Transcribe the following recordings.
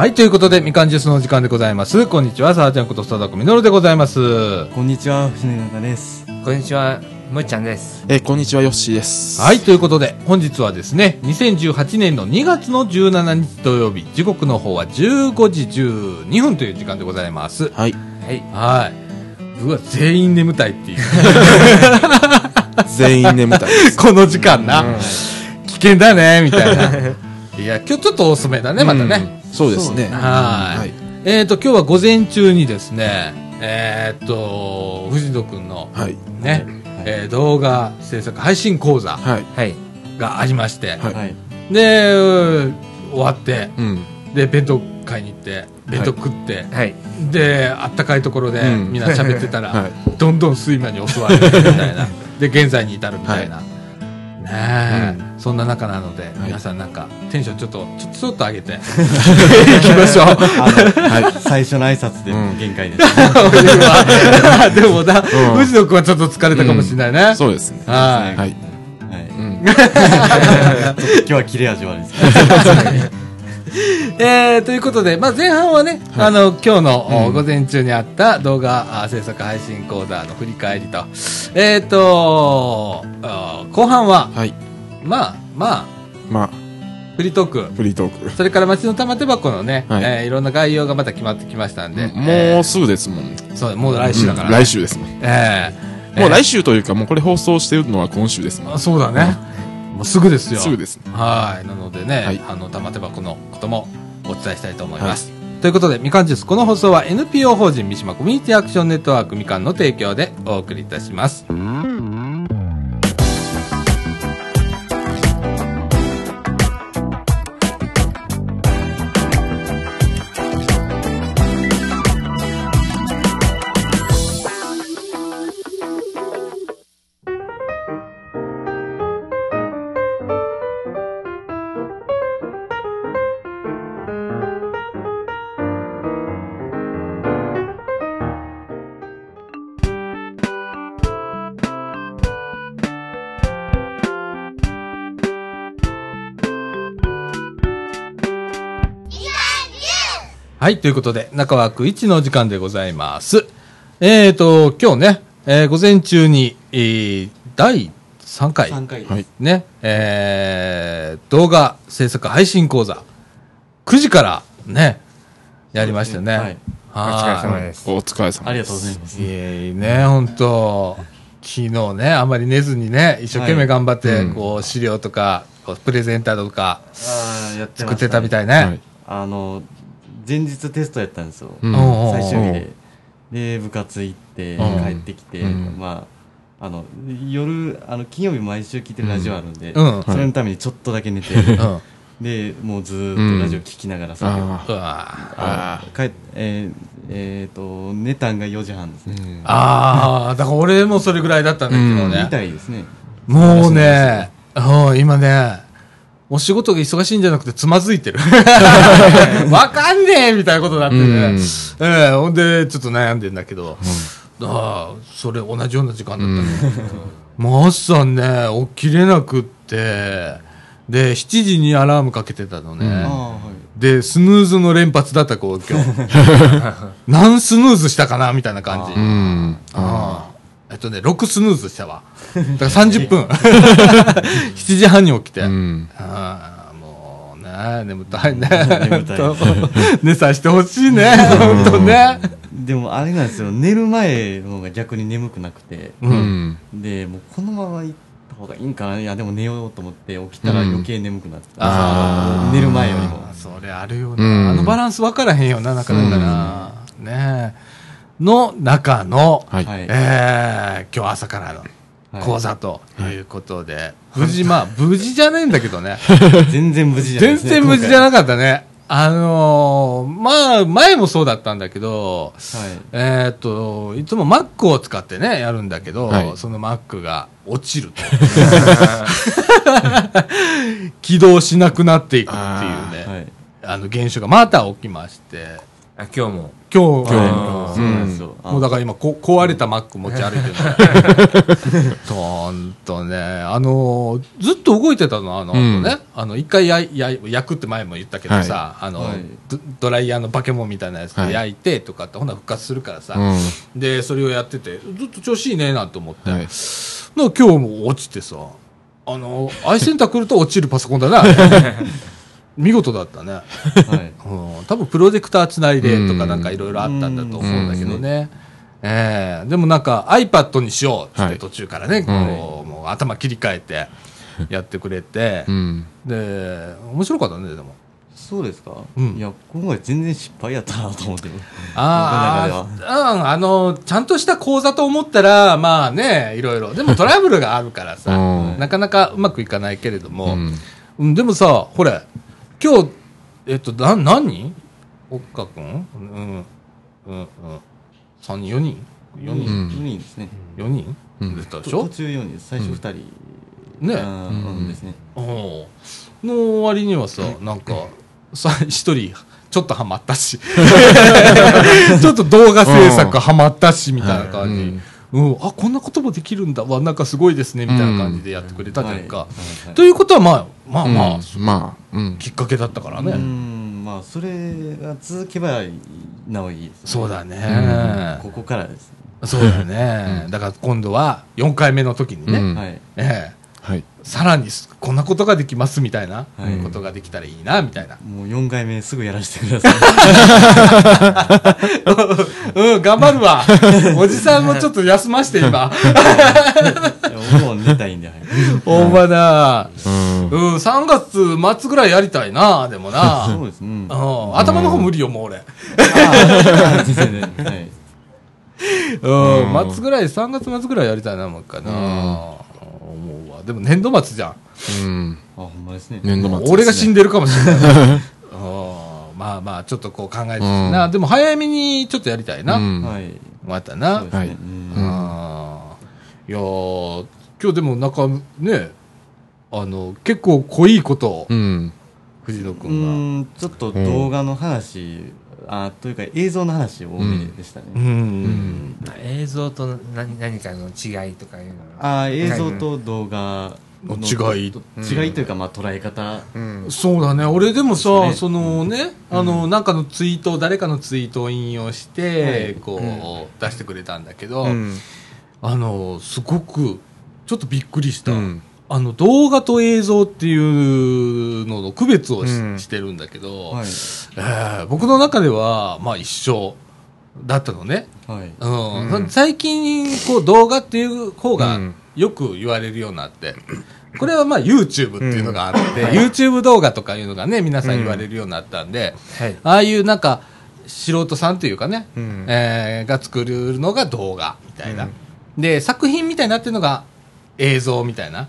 はい、ということで、みかんジュースのお時間でございます。こんにちは、さあちゃんこと、さだこみのるでございます。こんにちは、藤永です。こんにちは、むっちゃんです。えーこんにちは、ヨッシーです。はい、ということで、本日はですね、2018年の2月の17日土曜日、時刻の方は15時12分という時間でございます。はい。はい。はい。うわ、全員眠たいっていう。全員眠たい。この時間な。危険だね、みたいな。いや、今日ちょっと遅めだね、またね。うん。そうですね。はいはい。えっ、と、今日は午前中にですね、えっ、と、藤野くんの、はい。ね、えー動画制作配信講座はい。はい。がありまして、はいはい。で、うん終わって、うん。で、弁当買いに行って、弁当食って、はい。で、あったかいところでうんみんな喋ってたら、はいどんどん睡魔に襲われるみたいな。で、現在に至るみたいな。ねえ、そんな中なので、皆さんなんか、テンションちょっと、ちょちょっと上げて、いきましょう。あの、最初の挨拶でうん限界です。でもな、うん藤野君はちょっと疲れたかもしれないね。そうですね。はい。はい。はい。うん。今日は切れ味悪いです。えー、ということで、まあ、前半はね、はいあの、今日の、午前中にあった動画あ制作配信講座の振り返りと、えっ、とあ後半は、はい。まあ、まあ、まあ、フリートーク、フリートーク。それから町の玉手箱のね、はいいえーいろんな概要がまた決まってきましたんで、もうすぐですもん。う、そう、もう来週だから、うん来週ですもん。えーもう来週というか、もうこれ放送してるのは今週ですもん。あそうだね。もうすぐですよ。すぐですね。はい。なのでね、はいあの、玉手箱のこともお伝えしたいと思います。ということで、みかんジュース、この放送は NPO 法人三島コミュニティアクションネットワークみかんの提供でお送りいたします。はい。ということで、中枠1のお時間でございます。えーと、今日ね、えー午前中に、えー第3回。3回。ね、えー、動画制作配信講座、9時からね、やりましたね。はい。お疲れ様はです。お疲れ様です。ありがとうございますい。。いえね、本当昨日ね、あまり寝ずにね、一生懸命頑張って、はいうんこう、資料とか、プレゼンターとか、ああ、やってましたね作ってたみたいね。はい。あの、前日テストやったんですよ。うん最終日で。で、部活行って、うん帰ってきて、うんまあ、あの、夜、あの、金曜日毎週聞いてるラジオあるんで、うんそれのためにちょっとだけ寝て、うん。うで、もうずーっとラジオ聞きながら作業。あわあ帰っえーえーと、寝たんが4時半ですね。んああ、だから俺もそれぐらいだったんだけどうんみね。たいですね。もうね、うん、今ね、お仕事が忙しいんじゃなくてつまずいてる。わかんねえみたいなことになってね。うんええほんで、ちょっと悩んでんだけど、ああ、それ同じような時間だったね。もう朝ね、起きれなくって、で、7時にアラームかけてたのね。うん。で、スヌーズの連発だった、こう、今日。何スヌーズしたかなみたいな感じ。うん。ああ。えっとね、6スヌーズしたわ。だから30分。7時半に起きて。うん。ああ、もうね、眠たいね。眠たい 寝さしてほしいね。ほんとね。でもあれなんですよ、寝る前の方が逆に眠くなくて、う。うんん。で、もうこのまま行った方がいいんかな、いや、でも寝ようと思って起きたらうん余計眠くなってた。寝る前よりもあ。それあるよな。うんあのバランス分からへんよな、なかなかな。ねえ。の中の、はい。はいえー、今日朝からのはい講座ということで、無事、まあ、無事じゃないんだけど ね。全然無事じゃないね。然無事じゃななかったね。あのーまあ、前もそうだったんだけど、はい。えーっと、いつも Mac を使ってね、やるんだけど、はいその Mac が落ちると。起動しなくなっていくっていうね、はい。あの現象がまた起きまして、あ今日も。今日、今日も。そうなんですよ。あ。もうだから今こ壊れたマック持ち歩いてる。のほんとね。あのずっと動いてたのあの、うん。ねあの一回やや焼くって前も言ったけどさ、あの、はい。ドドライヤーのバケモンみたいなやつはい。で焼いてとかって、ほんなら復活するからさ、うん。でそれをやっててずっと調子いいねなと思って、今日も落ちてさあのアイセンター来ると落ちるパソコンだな 見事だったね。はい。うん、多分プロジェクターつないでとかなんかいろいろあったんだと思うんだけどね。ええ。でもなんか iPad にしようって途中からね、こうもう頭切り替えてやってくれて。う、ん。で、面白かったね、でも。そうですか、うん。いや、今回全然失敗やったなと思って。ああ、うん、あの、ちゃんとした講座と思ったら、まあね、いろいろ。でもトラブルがあるからさ、うん。なかなかうまくいかないけれども、うん。うん、でもさ、ほれ、今日、えっと、な、何？人おっかくん？うん、うん、うん。3人、4人 ?4 4人、うん人ですね。4人？うん出たでしょ？途中4人です。最初2人。ねうんですね。おの割にはさ、なんか、さ、一人、ちょっとハマったし、ちょっと動画制作ハマったし、みたいな感じ。うん、あ、こんなこともできるんだわ、なんかすごいですね、みたいな感じでやってくれたじゃんか。はいはいはいということは、まあ、まあまあ、うんまあ、うん。きっかけだったからうね。ん、まあ、それが続けばなおいいです、そうだね。ここからですね。そうだね。だから今度は4回目の時にね、うんはい。ええはい。さらにこんなことができますみたいなはいことができたらいいな、みたいな。もう4回目すぐやらせてください。うん、頑張るわ。おじさんもちょっと休まして、今。も寝たいんで、はい。ほんまだ。うん。うん、3月末ぐらいやりたいな、でもな。そうですね。うんうん、頭の方無理よ、もう俺。はい。うん、うん末ぐらい、3月末ぐらいやりたいな、もう一回な。でも年度末じゃん。うん。あ、ほんまですね。年度末ね。俺が死んでるかもしれない。うんまあまあ、ちょっとこう考えててな。でも早めにちょっとやりたいな。うんはい。またな。はいうんいやー今日でもなんかね、あの、結構濃いことを、うん。藤野う君ん、ちょっと動画の話、あというか映像の話多めでしたね。が。うん。映像と何何かの違いとかいうのあー映像と動画の違いと違いというか、まあ、捉え方、うん。そうだね。俺でもさ、ねそのね、あの、なんかのツイート、誰かのツイートを引用して、はいこう、出してくれたんだけど、うん。あの、すごく、ちょっとびっくりした。うんあの、動画と映像っていうのの区別をし,、うん。てるんだけど、はい。えー僕の中では、まあ一緒だったのね。はい。うん。うん。最近、こう動画っていう方がうんよく言われるようになって、これはまあ YouTube っていうのがあって、うん。YouTube 動画とかいうのがね、皆さん言われるようになったんで、はい。ああいうなんか、素人さんというかね、うん。えーが作るのが動画みたいな、で、作品みたいになってるのが映像みたいな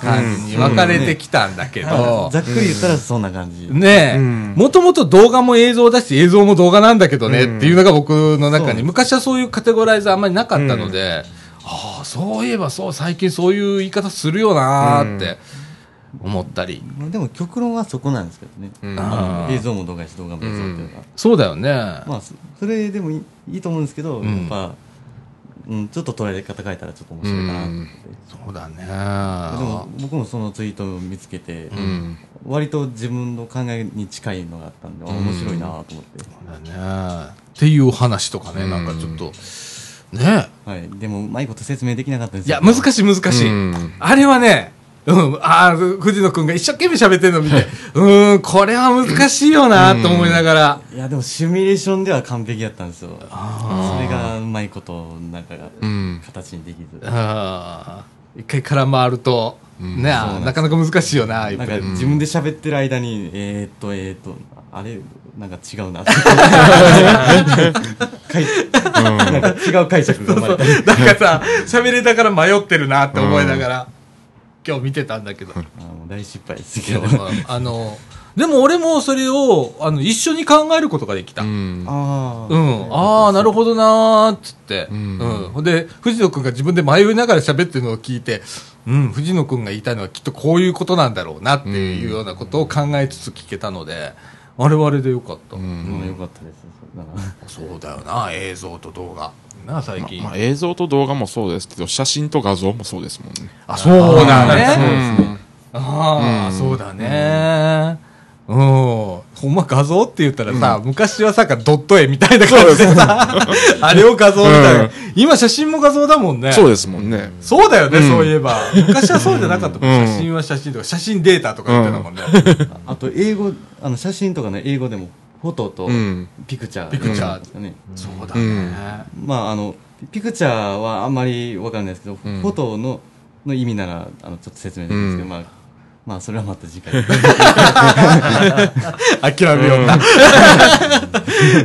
感じに分かれてきたんだけど、ざっくり言ったらそんな感じ、ねえ、うん。もともと動画も映像だし、映像も動画なんだけどね、うん。っていうのが僕の中に、昔はそういうカテゴライズあんまりなかったので、ああ、そういえばそう、最近そういう言い方するよなーって思ったり。まあ、でも極論はそこなんですけどね、うん。映像も動画やし動画も映像っていうのが、そうだよね。まあそそれでもいいいいと思うんですけど、うん。やっぱ、うん、ちょっと捉え方変えたらちょっと面白いかなって、そうだね。でも僕もそのツイートを見つけて、うん。割と自分の考えに近いのがあったんで、あ面白いなと思って、そうだね。っていう話とかね、なんかちょっと、ね。はい、でもうまいこと説明できなかったんですいや、難しい難しい。うん。あれはね、うん、ああ、藤野くんが一生懸命喋ってるの見て、うーん、これは難しいよなと思いながら。いやでもシミュレーションでは完璧やったんですよ。あそれがうまいことなんかがうん。形にできず、あー。一回空回ると、うん。ねなかなか難しいよな、なんか自分で喋ってる間に、えー、っと、えー、っと、あれ、なんか違うな。なんか違う解釈が生まれた。なんかさ、喋りながら迷ってるなって思いながら、今日見てたんだけど。あもう大失敗ですいけど。あの、でも俺もそれを、あの、一緒に考えることができた。ううん。ん。ああ。ああ、なるほどなーっつって。ううんん。ほんで、藤野くんが自分で迷いながら喋ってるのを聞いて、うん、藤野くんが言いたいのはきっとこういうことなんだろうなっていうようなことを考えつつ聞けたので、あれはあれでよかった。うんうんよかったですだからそうだよな、映像と動画。な、最近。まあ、映像と動画もそうですけど、写真と画像もそうですもんね。あ、そうだそうね。ですねああ、うんそうだね。うん。ほんま画像って言ったらさ、昔はさ、ドット絵みたいな感じでさ、あれを画像みたいな。うん今写真も画像だもんね。そうですもんね。そうだよね、うんそういえば。昔はそうじゃなかったもん。うん写真は写真とか、写真データとか言ってたもんね。あと英語あの写真とかね英語でもフォトとうん。ピクチャー、ピクチャー。ですかねそうだね。うん。まああのピクチャーはあんまりわかんないですけど、うん。フォトのの意味ならあのちょっと説明できるんですけど、うん。まあまあそれはまた次回。諦めような。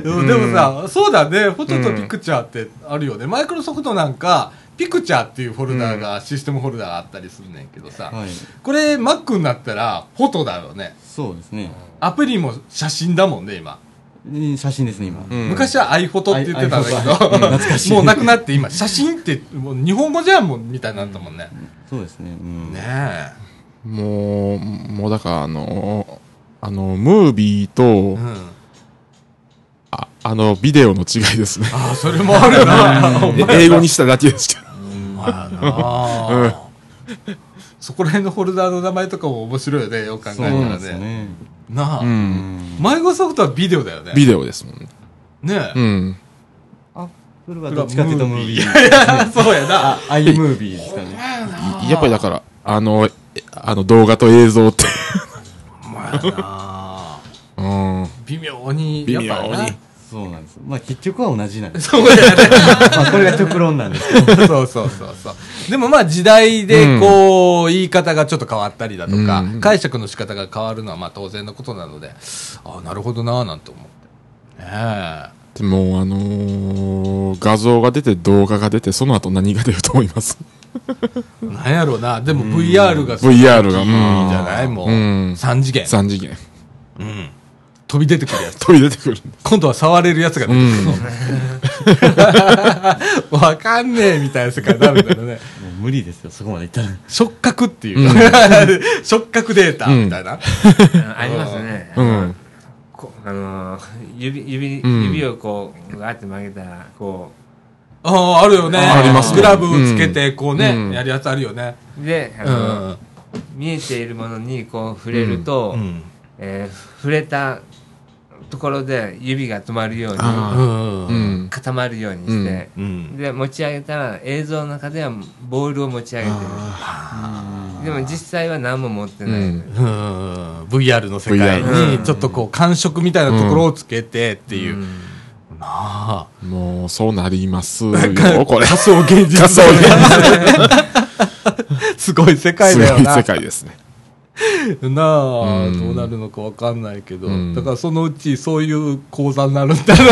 でもさ、そうだね、フォトとピクチャーってあるよね。マイクロソフトなんか、ピクチャーっていうフォルダーが、システムフォルダーがあったりするねんけどさ、はいこれ Mac になったらフォトだよね。そうですねアプリも写真だもんね、今。うん写真ですね今、うん昔は iPhoto って言ってたんだけ iPhoto うん懐かしいど、もうなくなって今、写真ってもう日本語じゃんもんみたいになったもんね。そうですね、うん、ねえ。もう、もうだからあの、あの、ムービーと、うん。ああの、ビデオの違いですね。ああ、それもあるな。英語にしただけですけど。まあなそこら辺のフォルダーの名前とかも面白いよね、よく考えたらね。ですよねなあ、う。うんんマイクロソフトはビデオだよね。ビデオですもんね。ねえ。うん。あそれはどっちかっていうとムービーいやそうやな。あアイムービーですかねいやっぱりだから、あの、えあの動画と映像って、お前なうん。微妙に。微妙にやっぱなそうなんですまあ結局は同じなんですそうやね。まあこれが極論なんですけどそうそうそうそう。でもまあ時代でこう、言い方がちょっと変わったりだとか、うん解釈の仕方が変わるのはまあ当然のことなので、ああ、なるほどなぁなんて思って。ねえ。でも、あのー画像が出て動画が出て、その後何が出ると思います？なんやろうな。でも VR がすごい VR がいいんじゃない？もう。うん3次元。?3 次元。うん。飛び出てくるやつ。飛び出てくる。今度は触れるやつが出てくるの。わかんねえみたいな世界になるんだよね。もう無理ですよそこまでいったら触覚っていう。触覚データみたいな。あありますね。うん。こあのー指、指、うん指をこう、ガーって曲げたら、こああ、あるよね。あありますねグラブつけて、こうね、うんやるやつあるよね。う、で、あうのーん。見えているものにこう触れると、うん。えー触れたところで指が止まるように。固まるようにして、うん。で、持ち上げたら映像の中ではボールを持ち上げてる。でも実際は何も持ってない。うんうん。VR の世界に、ちょっとこう、感触みたいなところをつけてっていう。うんなあ。もう、そうなりますよ、これ。仮想現実。すごい世界すだよな。ごい世界ですね。なあ、うん。どうなるのかわかんないけど、うん。だからそのうちそういう講座になるんだろう。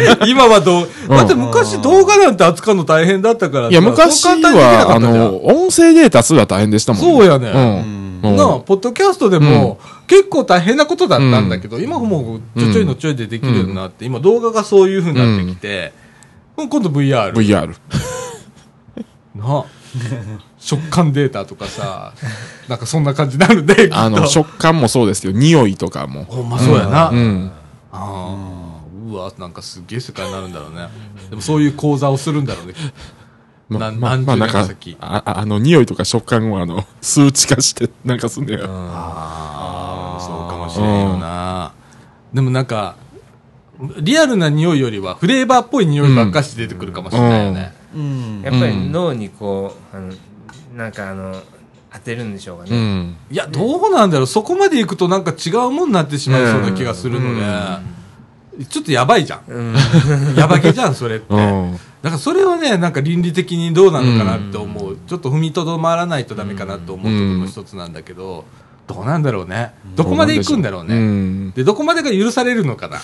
ね。今はどう、だって昔動画なんて扱うの大変だったからさ。いや、昔は、あの、音声データすら大変でしたもんそうやねうん。うん。なあ、ポッドキャストでも、結構大変なことだったんだけど、今もうちょちょいのちょいでできるようになって、今動画がそういう風になってきて、今度 VR。VR。なあ 食感データとかさ、なんかそんな感じになるね。あの、食感もそうですけど、匂いとかも。ほんまそうやな。うん。ああ、うわ、なんかすっげえ世界になるんだろうね。でもそういう講座をするんだろうね。な何十なんか年先、あ、ああの、匂いとか食感を、あの、数値化して、なんかすんねよ。ああ、そうかもしれんよな。でもなんか、リアルな匂いよりはフレーバーっぽい匂いばっかし出てくるかもしれないよね。うんやっぱり脳にこう、あのなんかあの当てるんでしょうかうね、ん。いや、どうなんだろう。そこまで行くとなんか違うもんになってしまいそうな気がするので、ちょっとやばいじゃん。うんやばげじゃん、それって。うん。だからそれはね、なんか倫理的にどうなのかなって思う。ちょっと踏みとどまらないとダメかなと思うところの一つなんだけど、どうなんだろうね。どこまで行くんだろううね。ん。で、どこまでが許されるのかな。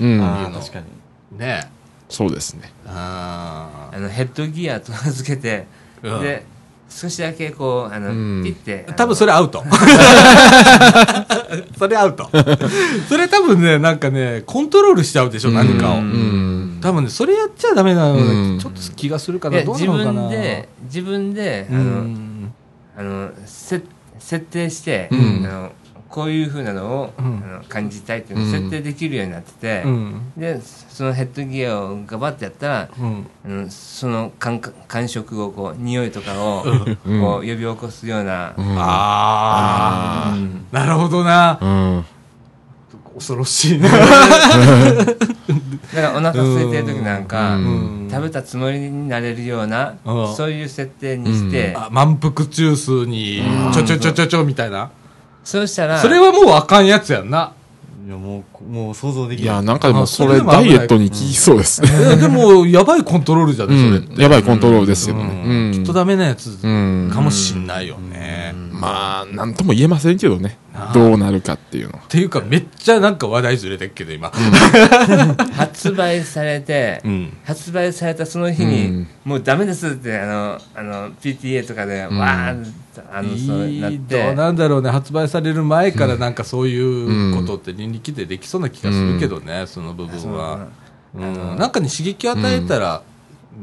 うん。ああ確かにねそうですね。ああのヘッドギアと名付けて、うんで少しだけこうあの、うんピッてー多分それアウト。それアウト。それ多分ね、なんかね、コントロールしちゃうでしょ、何かを。多分ね、それやっちゃダメなのちょっと気がするかな。どうなのかな分で自分であうの、ん。あのせ設定して、うんあのこういうふうなのを、うん。あの感じたいっていうのを設定できるようになってて、うん。でそのヘッドギアをガバッてやったら、うん。うん、その感覚感触をこう匂いとかを、うん。こう呼び起こすような、うん。ああうん。なるほどな。うん。恐ろしいな。だからお腹空いてる時なんか、うん。食べたつもりになれるような、うん。そういう設定にして、あ満腹中枢にちょちょちょちょちょみたいなそうしたらそれはもうあかんやつやんな。いやもうもう想像できい。や、ないなんかでもあそれダイエットに効きそうですね。えでもやばいコントロールじゃねそれって。うんやばいコントロールですよね。うん。うん。きっとダメなやつうんかもしんないよねまあ、なんとも言えませんけどね。どうなるかっていうのは。っていうかめっちゃなんか話題ずれてっけど今。発売されて、うん。発売されたその日に、うん。もうダメですってあのあの PTA とかでわーあのそうなって。どうなんだろうね。発売される前からなんかそういうことって倫理規定できそうな気がするけどね、その部分は、なんかに刺激を与えたら、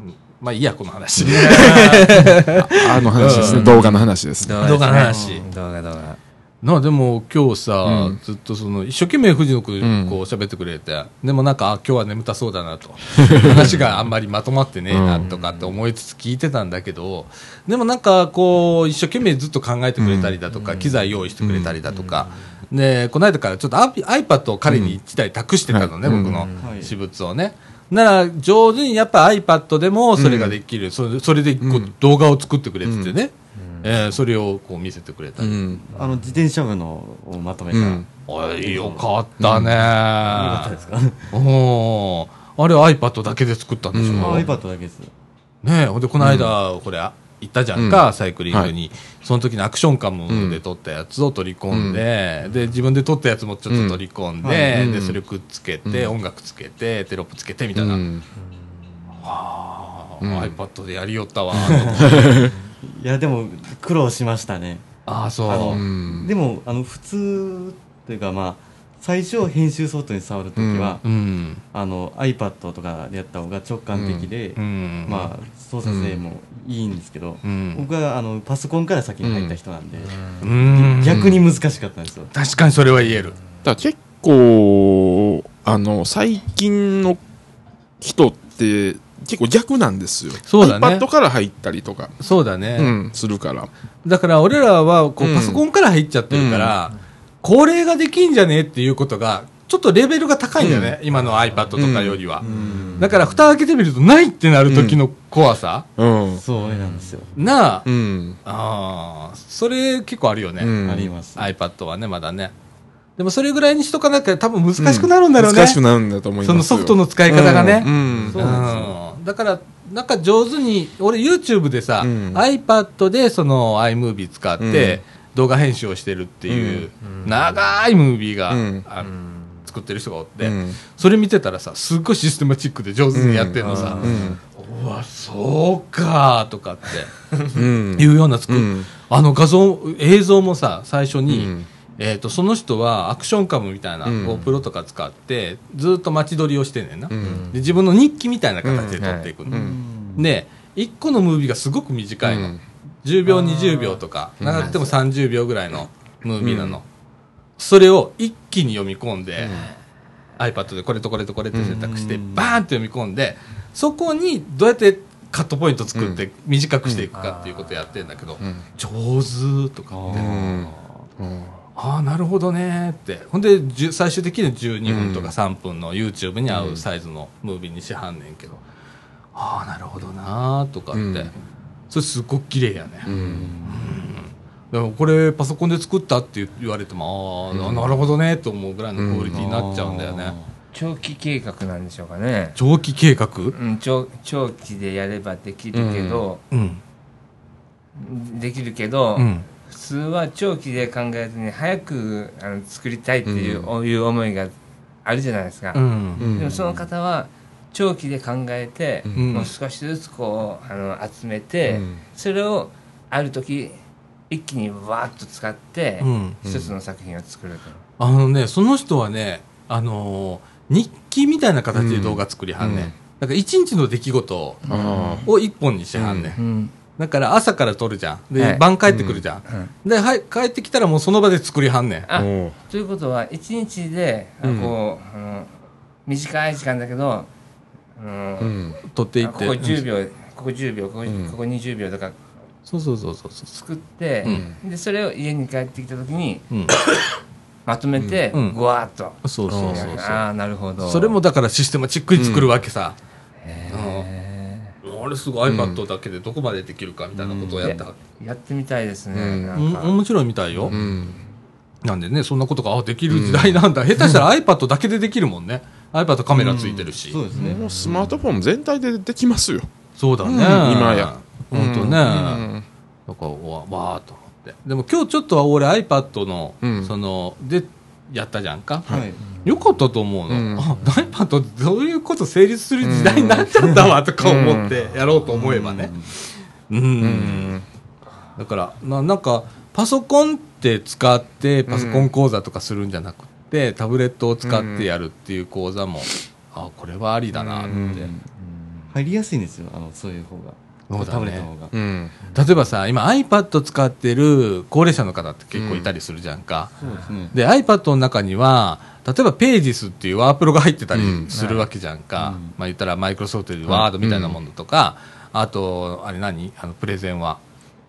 うんまあいいやこの話。あの話ですね。動画の話ですね。動画の話。うん。動画動画。なあでも今日さ、うん。ずっとその一生懸命藤野君うん。こう喋ってくれて、でもなんかあ今日は眠たそうだなと。話があんまりまとまってねえなとかって思いつつ聞いてたんだけどでもなんかこう一生懸命ずっと考えてくれたりだとか、機材用意してくれたりだとか、でこの間からちょっとアピ iPad を彼に1台託してたのね、うん僕のはい。私物をね。なら上手にやっぱ iPad でもそれができる、それそれでこううん動画を作ってくれててね、えーそれをこう見せてくれたり、うん。あの自転車部のをまとめた、うん。おいよかったね、よかったですか、おー。あれ iPad だけで作ったんでしょ、うん。あ iPad だけです。ねえ。ほんでこの間、これ行ったじゃんか、サイクリングに、はその時にアクションカムで撮ったやつを取り込んで、で自分で撮ったやつもちょっと取り込んで,、うん。でそれをくっつけて、音楽つけてテロップつけてみたいな、うん。あーうん。iPad でやりよったわ いやでも苦労しましたね。ああそう。あのうん。でもあの普通というかまあ最初編集ソフトに触るときは、うん。あの iPad とかでやった方が直感的で、うん。まあ操作性もいいんですけど、うん。僕はあのパソコンから先に入った人なんで、うん。逆に難しかったんですよ、確かにそれは言える。だ結構、あの、最近の人って結構逆なんですよ。そうだね。iPad から入ったりとか、そうだね、うん、するから。だから俺らはこううん。パソコンから入っちゃってるから、これができんじゃねえっていうことが、ちょっとレベルが高いんだよね、今の iPad とかよりは。だから蓋開けてみるとないってなる時の怖さ、うん。そうなんですよ、なあ、うん。ああ、それ結構あるよね、うん。あります、iPad はね、まだね。でもそれぐらいにしとかなきゃ多分難しくなるんだろうね。難しくなるんだと思いますよ。そのソフトの使い方がね。うん。そうなん。ですようん。だから、なんか上手に、俺 YouTube でさ、うん。iPad でその iMovie 使って、動画編集をしてるっていう、長いムービーが、うん。あ作ってる人がおって、うん。それ見てたらさ、すっごいシステマチックで上手にやってるのさ、うん。うわ、そうかとかってうん。いうような作る、うん。あの画像、映像もさ、最初に、うん。えっ、と、その人はアクションカムみたいな、うん。GoPro とか使って、ずっと街撮りをしてんねんな、うん。で。自分の日記みたいな形で撮っていくの。うん。で、1個のムービーがすごく短いの。うん10秒、20秒とか、うん。長くても30秒ぐらいのムービーなの。それを一気に読み込んで、iPad でこれとこれとこれって選択して、うんバーンって読み込んで、そこにどうやってカットポイント作って短くしていくかっていうことをやってるんだけど、うん。上手とかって、うん。うん。ああ、なるほどねって。ほんで、最終的には12分とか3分の YouTube に合うサイズのムービーにしはんねんけど、ああ、なるほどなーとかって、うんそれすっごく綺麗やね。うんだからこれパソコンで作ったって言われても、ああ、なるほどねと思うぐらいのクオリティになっちゃうんだよね。長期計画なんでしょうかね、長期計画？うん、長長期でやればできるけど、うん。できるけど、うん。普通は長期で考えずに早くあの作りたいっていう,、いう思いがあるじゃないですか、うん。うんでもその方は長期で考えて、ん。もう少しずつこうあの集めて、うん。それをある時一気にわーっと使って、うん。一つの作品を作ると、あのね、その人はね、あのー日記みたいな形で動画作りはんねん。うん。だから一日の出来事あを一本にしはんねん。うん。だから朝から撮るじゃん。で、はい。晩帰ってくるじゃん。で、はい、帰ってきたらもうその場で作りはんねん。ということは一日で、あうん。こうあの短い時間だけど、うん。撮っていって。あここ10秒ここ10秒ここ,、ん。ここ20秒とか。そうそうそうそうそう。作って、でそれを家に帰ってきた時にうん。まとめて、うん。ぐわーっと、そうそうそうそう。ああなるほど。それもだからシステマチックに作るわけさ。あれすごい iPad だけでどこまでできるかみたいなことをやった。ーやってみたいですね、うん。面白いみたいよ。うんなんでね、そんなことがあできる時代なんだ。下手したら iPad だけでできるもんね。iPad カメラついてるし。そうですね。もうスマートフォン全体でできますよそうだね。今や。本当ね。うんだからわわーっと思って。でも今日ちょっとは俺 iPad の、うんその、で、やったじゃんか。はい。よかったと思うの。うんあ、iPad ってそういうこと成立する時代になっちゃったわとか思ってやろうと思えばね。うん。うんだからな、なんか、パソコンって使ってパソコン講座とかするんじゃなくて、タブレットを使ってやるっていう講座も、あ、これはありだなって。うん入りやすいんですよ、あの、そういう方が。そうだねタブレットの方が。うん例えばさ、今 iPad 使ってる高齢者の方って結構いたりするじゃんか。そうですね。で、iPad の中には、例えばページスっていうワープロが入ってたりうんするわけじゃんか。うんまあ言ったらマイクロソフトでワードみたいなものとか、あと、あれ何？あの、プレゼンは、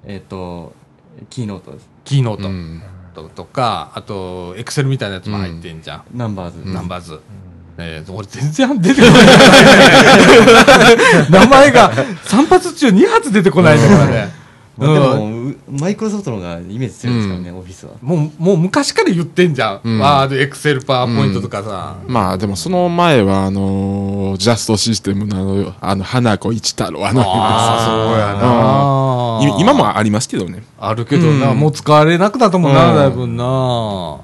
えっと、キーノートです。キーノート。うんととか、あと、エクセルみたいなやつも入ってんじゃん。ナンバーズ。ナンバーズ。えー、俺全然出てこない。名前が3発中2発出てこないんだからね。まあでうんも、うマイクロソフトの方がイメージ強いですからね、オフィスは。もう、もう昔から言ってんじゃん。うん。ワード、エクセル、パワーポイントとかさ。まあでもその前はあのージャストシステムのあのあの花子一太郎あのああ、そうやな、い今もありますけどね。あるけどな、うん。もう使われなくなったもんな、うん。だいぶな。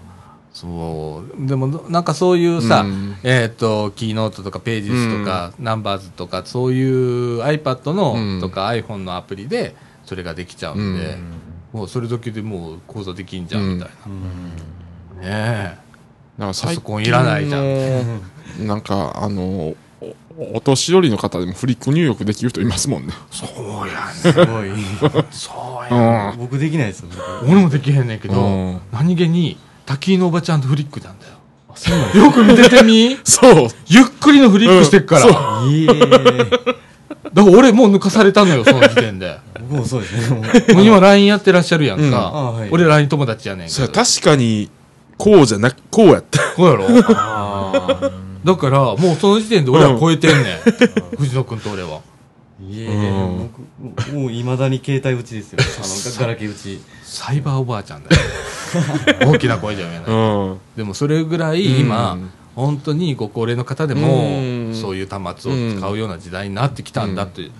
そう。でも、なんかそういうさ、うん。えっ、と、キーノートとかページスとか、ナンバーズとか、そういう iPad の、うん。とか iPhone のアプリで、それができちゃうんで、もうそれだけでもう講座できんじゃん、みたいな。ねえ。なんかパソコンいらないじゃんんなんかあのーおお年寄りの方でもフリック入力できる人いますもんねそうやね。すごい。そうやね。僕できないですよ。俺もできへんねんけど、うん何気に、滝のおばちゃんとフリックなんだよ。よく見ててみ そうゆっくりのフリックしてっから。うんだかそういえ。ら俺もう抜かされたのよ、その時点で。僕もそうですね。もう今 LINE やってらっしゃるやんうんか。あはい俺 LINE 友達やねんけど。それ確かにこうじゃなくこうやったこうやろ？だから、もうその時点で俺は超えてんねん。藤野くんと俺は。いえ、うん僕、もう未だに携帯打ちですよ。あの、ガラケー打ち。サイバーおばあちゃんだよ。大きな声じゃ言えない。うんでもそれぐらい今、うん本当にご高齢の方でも、うんそういう端末を使うような時代になってきたんだって、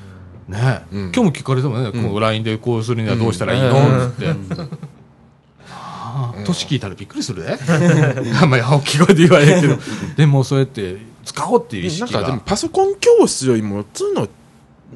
ね、うん。今日も聞かれてもね、こう LINE でこうするにはどうしたらいいの、うん。って。ああ年聞いたらびっくりするで。あんまり大きい声で言われるけど。でもそうやって使おうっていう意識なんかでもが。パソコン教室よりも普通の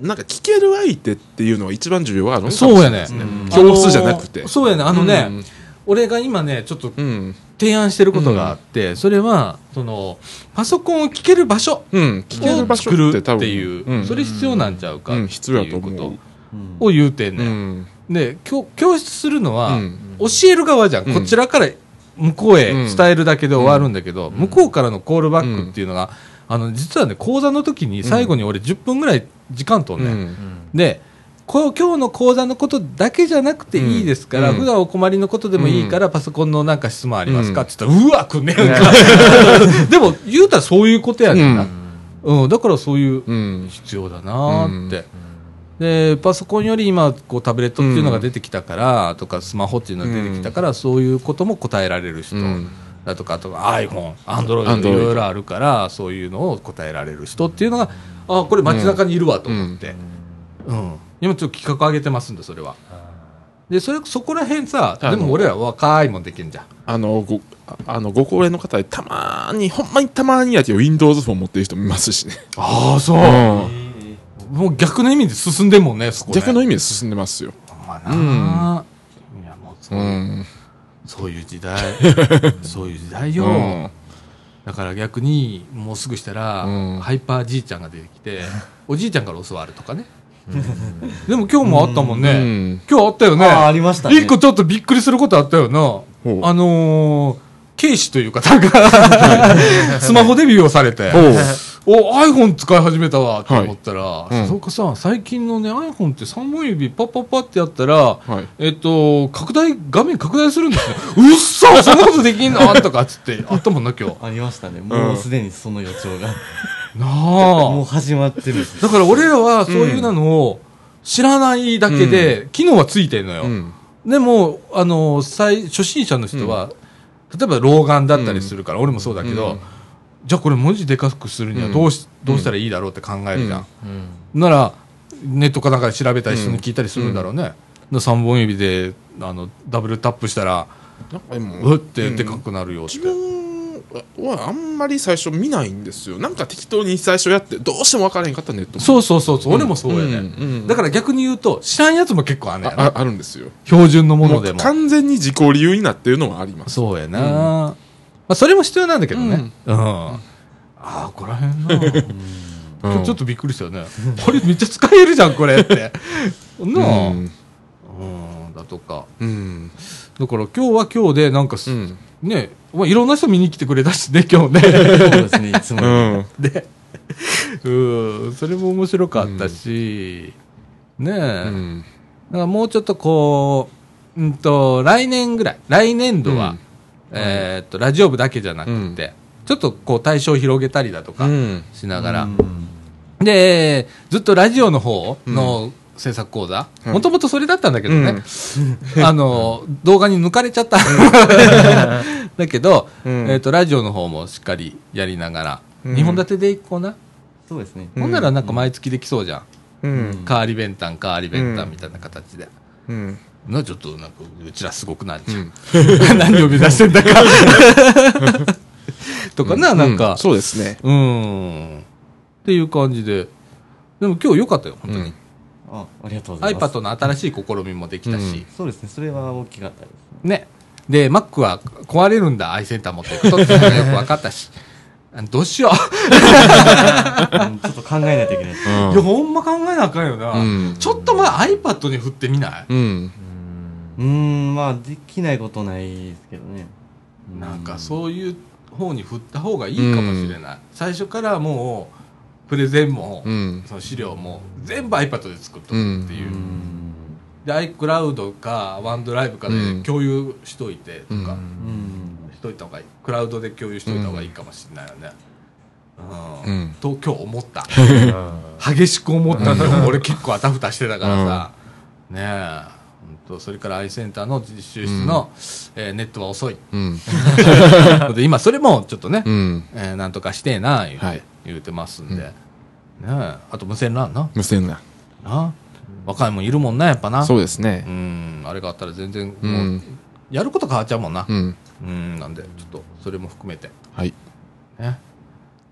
なんか聞ける相手っていうのが一番重要。はあるのそうやね。教室じゃなくて。そうやね。あのね、うん。俺が今ね、ちょっとうん提案してることがあって、それは、その、パソコンを聞ける場所うん聞ける場を作る所っていう、うん。それ必要なんちゃうかうんっていうことを言うてんね、うん。んで教教室するのは、うん。教える側じゃん、うん。こちらから向こうへ伝えるだけで終わるんだけど、向こうからのコールバックっていうのが、あの実はね講座の時に最後に俺10分ぐらい時間とんね、うん。で今日の講座のことだけじゃなくていいですから、うん。普段お困りのことでもいいから、パソコンのなんか質問ありますか、うん。って言ったら、うわ、くんねやんか。でも、言うたらそういうことやねんな。うん、だからそういううん。必要だなーって。で、パソコンより今、こうタブレットっていうのが出てきたから、とかスマホっていうのが出てきたから、そういうことも答えられる人うん。だとか、あと iPhone、Android いろいろあるから、そういうのを答えられる人っていうのが、あ、これ街中にいるわと思って。うん。今ちょっと企画上げてますんで、それは。で、それ、そこら辺さ、でも俺ら若いもんできんじゃん。あのごあのご高齢の方でたまーにほんまにたまーにやけど Windows フォン持ってる人もいますしね。ああ、そう。うん。もう逆の意味で進んでんもんね、そこね。逆の意味で進んでますよ。まあなあ、いやもうそうう、ん。そういう時代。そういう時代よ、うん。だから逆にもうすぐしたら、うん。ハイパーじいちゃんが出てきて おじいちゃんから教わるとかねでも今日もあったもんね。うん今日あったよね。あありましたね一個ちょっとびっくりすることあったよな。あのー、警視という方が、スマホデビューをされて、お、iPhone 使い始めたわって思ったら、うんそうかさ、最近のね、iPhone って3本指パッパッパってやったら、はいえっと、拡大、画面拡大するんですね。うっそそんなことできんの？とかっつって、あったもんな、今日。ありましたね。もうすでにその予兆が。なもうあ。始まってる。だから俺らはそういうなのを知らないだけで、機能はついてるのよ。うんでも、あの、最、初心者の人は、例えば老眼だったりするから、俺もそうだけど、うんじゃあこれ文字でかくするにはどうし、どうしたらいいだろうって考えるじゃん。うんなら、ネットかなんかで調べたり人に聞いたりするんだろうね。だから3本指で、あの、ダブルタップしたら、うってでかくなるよって。はあんまり最初見ないんですよなんか適当に最初やってどうしても分からへんかったネットそうそうそうそう、俺もそうやね、うんうんだから逆に言うと、知らんやつも結構あんねんあああるんですよ標準のものでも。完全に自己流になってるのはありますそうやな、まあ、それも必要なんだけどね。うん。ああ、ここら辺な。今 日ちょっとびっくりしたよね。これめっちゃ使えるじゃん、これって。なあ。ううんん。だとか。うんだから今日は今日で、なんかす、うんね、まあ、いろんな人見に来てくれたしね、今日ね。そうですね、いつもう。ん。で、うん、それも面白かったし、ねえ。うん。だからもうちょっとこう、うんと、来年ぐらい、来年度は、うん。えーっと、ラジオ部だけじゃなくて、ちょっとこう対象を広げたりだとかうん。しながら、うん。で、ずっとラジオの方の制作講座、うんもともとそれだったんだけどね、あの、動画に抜かれちゃった。だけど、うんえーっと、ラジオの方もしっかりやりながら、うん2本立てでいこうな。そうですね。うんほんならなんか毎月できそうじゃん。うんカーリベンタン、カーリベンタうんンみたいな形で。うんな、ちょっとなんか、うちらすごくなっちゃう。うん 何を目指してんだか。とかな、なんうか。そうですねうん。っていう感じで。でも今日良かったよ、本当に。あ、ありがとうございます。iPad の新しい試みもできたし。そうですね、それは大きかったです。ね。で、Mac は壊れるんだ、アイセンター持っていくとっていうのがよく分かったし。あどうしよう。うんちょっと考えないといけないです。いや、ほんま考えなあかんよな。うんちょっと前 iPad に振ってみない、うんうーん、まあ、できないことないですけどね。なんかそういう方に振った方がいいかもしれない。最初からもう、プレゼンも、うん。その資料も全部 iPad で作っとくっていう。うん。で iCloud か OneDrive かでうん。共有しといてとか、うん。うん。しといた方がいい。クラウドで共有しといた方がいいかもしれないよね、うん。うん。と今日思った。激しく思ったんだよ俺結構あたふたしてたからさ、ねえ。ほんとそれからアイセンターの実習室の、えーネットは遅い。うん。で今それもちょっとね、うん。えーなんとかしてえな言うて,、はい言うてますんで、ねえ。あと無線 LAN な。無線な。な。若いもんいるもんなやっぱな。そうですね。うん。あれがあったら全然もう、うんやること変わっちゃうもんな。うん。うん。なんでちょっとそれも含めて。はい。ね。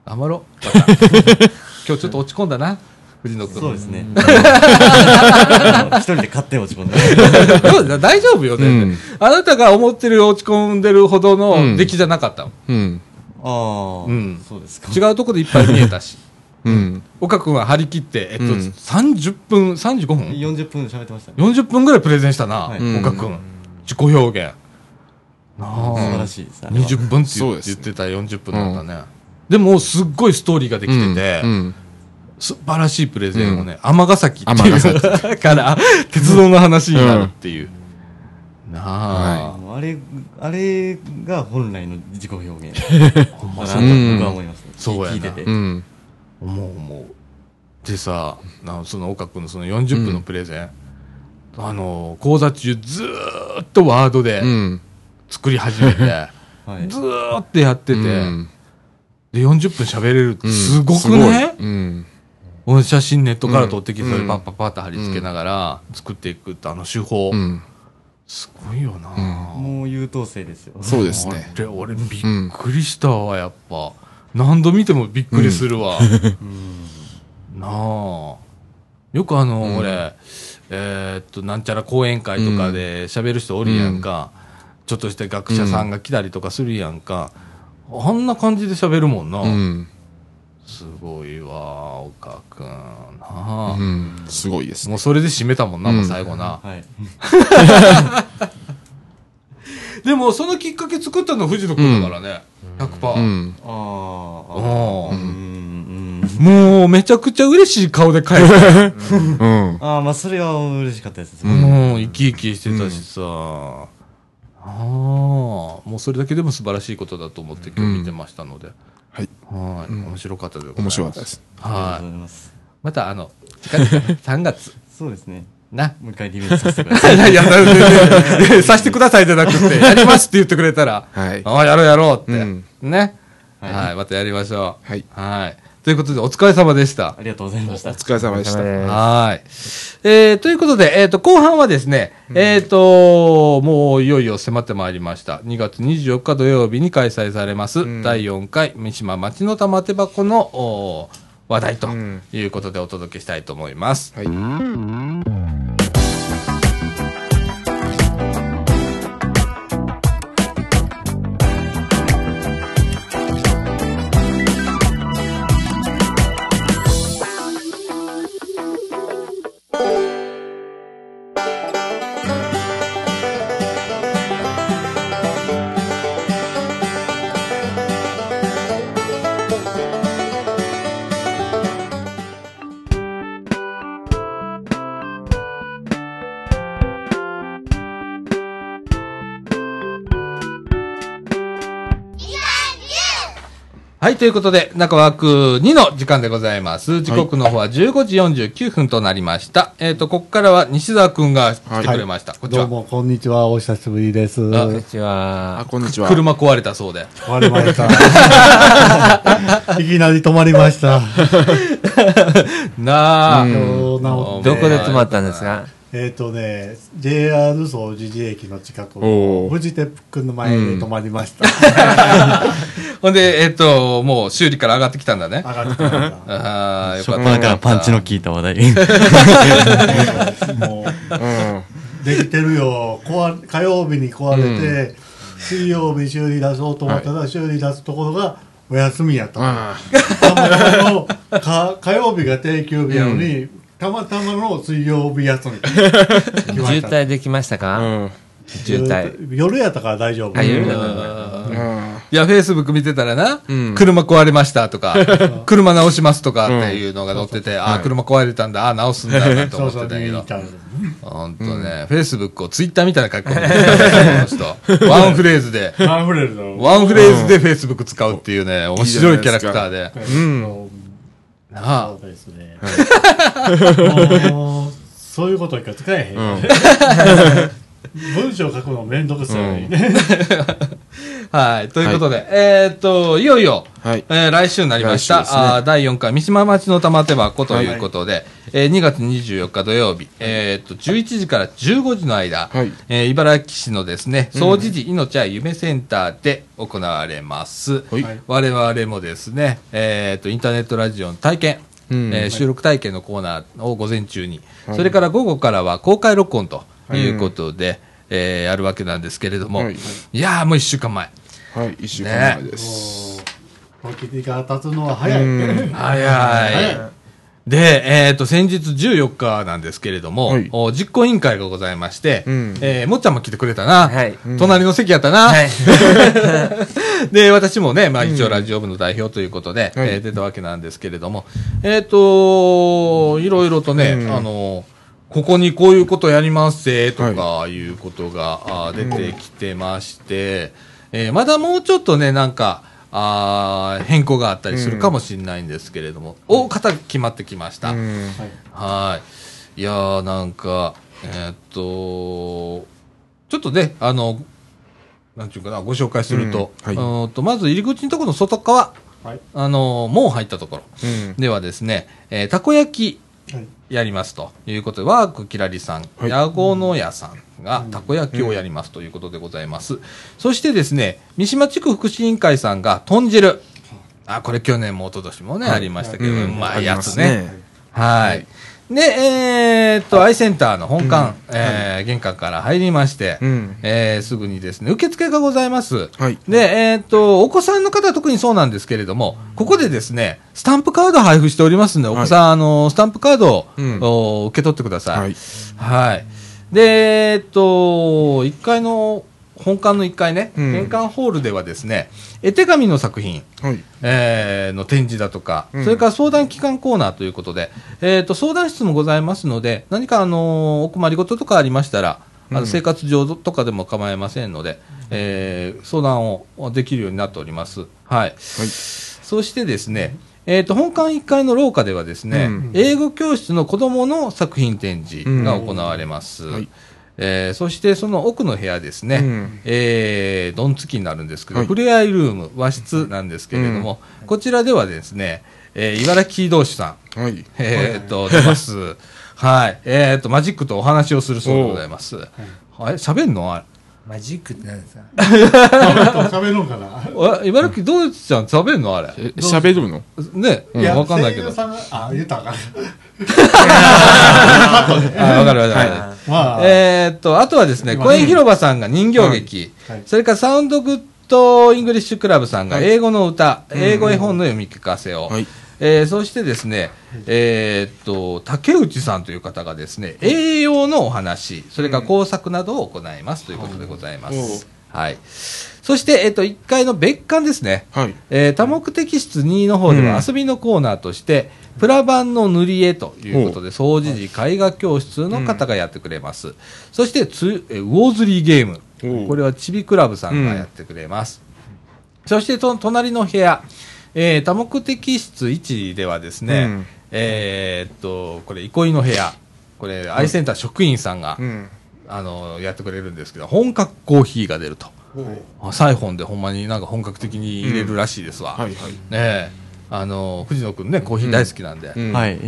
頑張ろう。今日ちょっと落ち込んだな。藤野君。そうですね。一人で勝手に落ち込んで。そうだ大丈夫よ全然、うん。あなたが思ってる落ち込んでるほどうのん。出来じゃなかったもん、うんああ、うん。そうですか。違うとこでいっぱい見えたし。うん。岡君は張り切って、えっとうん。30分35分？40分喋ってましたね。40分ぐらいプレゼンしたな、はい。岡君。自己表現。なあ素晴らしいです。あ。れは20分って言,、ってた40分だったね、でもすっごいストーリーができてて、うん。素晴らしいプレゼンをね、尼崎っていう尼 から、鉄道の話になるっていう。なあ、もうあれ、あれが本来の自己表現。ほんま。だそうなと僕は思います。そうやな。聞いてて。うん。思う思う。でさ、なその岡君のその40分のプレゼン、あの、講座中ずーっとワードでうん。作り始めて、はい。ず。ーってやってて、うん。で、40分喋れるってうん。すごくすごい。ね、うん。俺写真ネットから撮ってきて、うん。それパッパッパッと貼り付けながら作っていくってあの手法、うんすごいよな、もう優等生ですよ。そうですね。あれ俺びっくりしたわやっぱ。何度見てもびっくりするわ、なあ。よくあの、うん。俺えーっとなんちゃら講演会とかで喋る人おるやんか、ちょっとした学者さんが来たりとかするやんか、あんな感じで喋るもんな、うん。すごいわ岡君うん、すごいですね。もうそれで締めたもんな、もううん最後な、はい。でもそのきっかけ作ったのは藤野君だからね、100%、うん。ああ。うん、うん。もうめちゃくちゃ嬉しい顔で帰る、うん。ああ、まあ、それは嬉しかったです。もう生き生きしてたしさ、ああもうそれだけでも素晴らしいことだと思って今日見てましたので、はい。はい、うん面白かったでございます面白かったです。ありがとうはいございます。またあの近々3月そうですね。なもう一回リベンジさせてください。い やいや、全然さしてくださいじゃなくて、やりますって言ってくれたら、はい。ああ、やろうやろうって。うんね、はいはい。またやりましょう。はい。はい。ということで、お疲れ様でしたあ。りがとうございましたお。疲れ様でした。はい。えー、ということで、えっ、と、後半はですね、えっ、と、もういよいよ迫ってまいりました。2月24日土曜日に開催されます、ん第4回三島町の玉手箱のお話題とうんいうことでお届けしたいと思います。はい。ということで、中枠2の時間でございます。時刻の方は15時49分となりました。えっ、と、ここからは西澤くんが来てくれました。こんにちは。どうも、こんにちは。お久しぶりです。あこんにちはあ、。こんにちは。車壊れたそうで。終わりました。いきなり止まりました。なあ。どこで止まったんですか？えっ、とね、JR 総除寺駅の近くのフジテックの前に止まりました。ほんで、えっ、と、もう修理から上がってきたんだね。上がってきました。ああ、よかった。からパンチの効いた話題。もうん。う、できてるよ。壊火曜日に壊れて、水曜日修理出そうと思ったら、修理出すところがお休みやった。火曜日が定休日なのに、たまたまの水曜日休み。渋滞できましたあ。うかん。渋滞。夜やったから大丈夫。あ、夜たんだ。あいや、フェイスブック見てたらな、うん車壊れましたとか、車直しますとかっていうのが載ってて、ああ、車壊れたんだ、ああ、直すんだなとそ思ってたけど見に行っ。たんですほんとね、フェイスブックをツイッターみたいな書き込みで、この人。ワンフレーズで、ワンフレーズの。ワンフレーズでフェイスブック使うっていうね、面白いキャラクターで。うん。なあそうですね。もう、そういうことしか使えへん。うん。文章書くのめんどくさい。はい。ということで、えーっと、いよいよ、はい。えー来週になりました。ねあー第4回三島町の玉手箱ということで、えー2月24日土曜日、えーっと、11時から15時の間、はいえー茨城市のですね、総持寺命は夢センターで行われます。はいはい我々もですね、えーっと、インターネットラジオの体験、うんえー収録体験のコーナーを午前中に、それから午後からは公開録音ということで、えーやるわけなんですけれども、はいい、やーもう1週間前。はい。一週間前です。もう、時が経つのは早い。うん早い。で、えっ、と、先日14日なんですけれども、はいお実行委員会がございまして、うんえーもっちゃんも来てくれたな。はい隣の席やったな。はい。で、私もね、まあ一応ラジオ部の代表ということで、はいえー出たわけなんですけれども、えっ、と、いろいろとね、うんあの、ここにこういうことやりますぜ、とかいうことが、出てきてまして、えーまだもうちょっとね、なんか、あー変更があったりするかもしれないんですけれども、大方決まってきました。うん。はい。いやー、なんか、えーっと、ちょっとね、あの、なんていうかな、ご紹介すると、うんはいとまず入り口のところの外側、はい。あの、門入ったところうん。ではですね、えーたこ焼きはい。やりますということで、ワークキラリさん、はいヤゴノ屋さんがたこ焼きをやりますということでございます。そしてですね、三島地区福祉委員会さんが豚汁。あ、これ去年も一昨年もね、ありましたけど、うまいやつね。はい。で、えーっと、アイセンターの本館、えー玄関から入りまして、うんえーすぐにですね、受付がございます。はいで、えーっと、お子さんの方は特にそうなんですけれども、ここでですね、スタンプカード配布しておりますので、お子さん、あの、スタンプカードを、うんお受け取ってください。はい。はい。で、えーっと、1階の、本館の1階ね、うん玄関ホールではですね、絵手紙の作品、はい。えーの展示だとか、うんそれから相談機関コーナーということで、えー、と相談室もございますので、何か、あのーお困りごととかありましたら、あのうん生活上とかでも構いませんので、えー相談をできるようになっております。はい。そしてですね、えー、と本館1階の廊下ではですね、うん英語教室の子どもの作品展示が行われます。はいえーそしてその奥の部屋ですね、うんえー、ドン付きになるんですけど、はいふれあいルーム、和室なんですけれども、こちらではですね、えー茨城同士さん、はい。えーっと、出ます。はい。えーっと、マジックとお話をするそうでございます。はい。喋んの？マジックって何ですか？喋るんかな。あ茨城同士さん喋んのあれ。え、喋るの？ね、うん、わかんないけど。あ、言ったか わかるわかる。まあ、えーっと、あとはですね、今公園広場さんが人形劇、はい。それから Sound Good English Club さんがはい英語の歌、英語絵本の読み聞かせを、はい。えーそしてですね、えーっと、竹内さんという方がですね、栄養のお話、それから工作などを行いますということでございます。はい。そして、えーっと、1階の別館ですね。はい。えー多目的室2の方ではうん遊びのコーナーとして、プラ板の塗り絵ということで、掃除時絵画教室の方がやってくれます。そしてつ、えーウォーズリーゲーム。これはちびクラブさんがやってくれます。そして、と隣の部屋、えー多目的室1ではですね、うんえーっと、これ、憩いの部屋。これ、アイセンター職員さんが、うん。あの、やってくれるんですけど、本格コーヒーが出ると。あサイフォンでほんまになんか本格的に入れるらしいですわ。はいはい。ねえ、あの、藤野くんね、コーヒー大好きなんで。うんはい。飲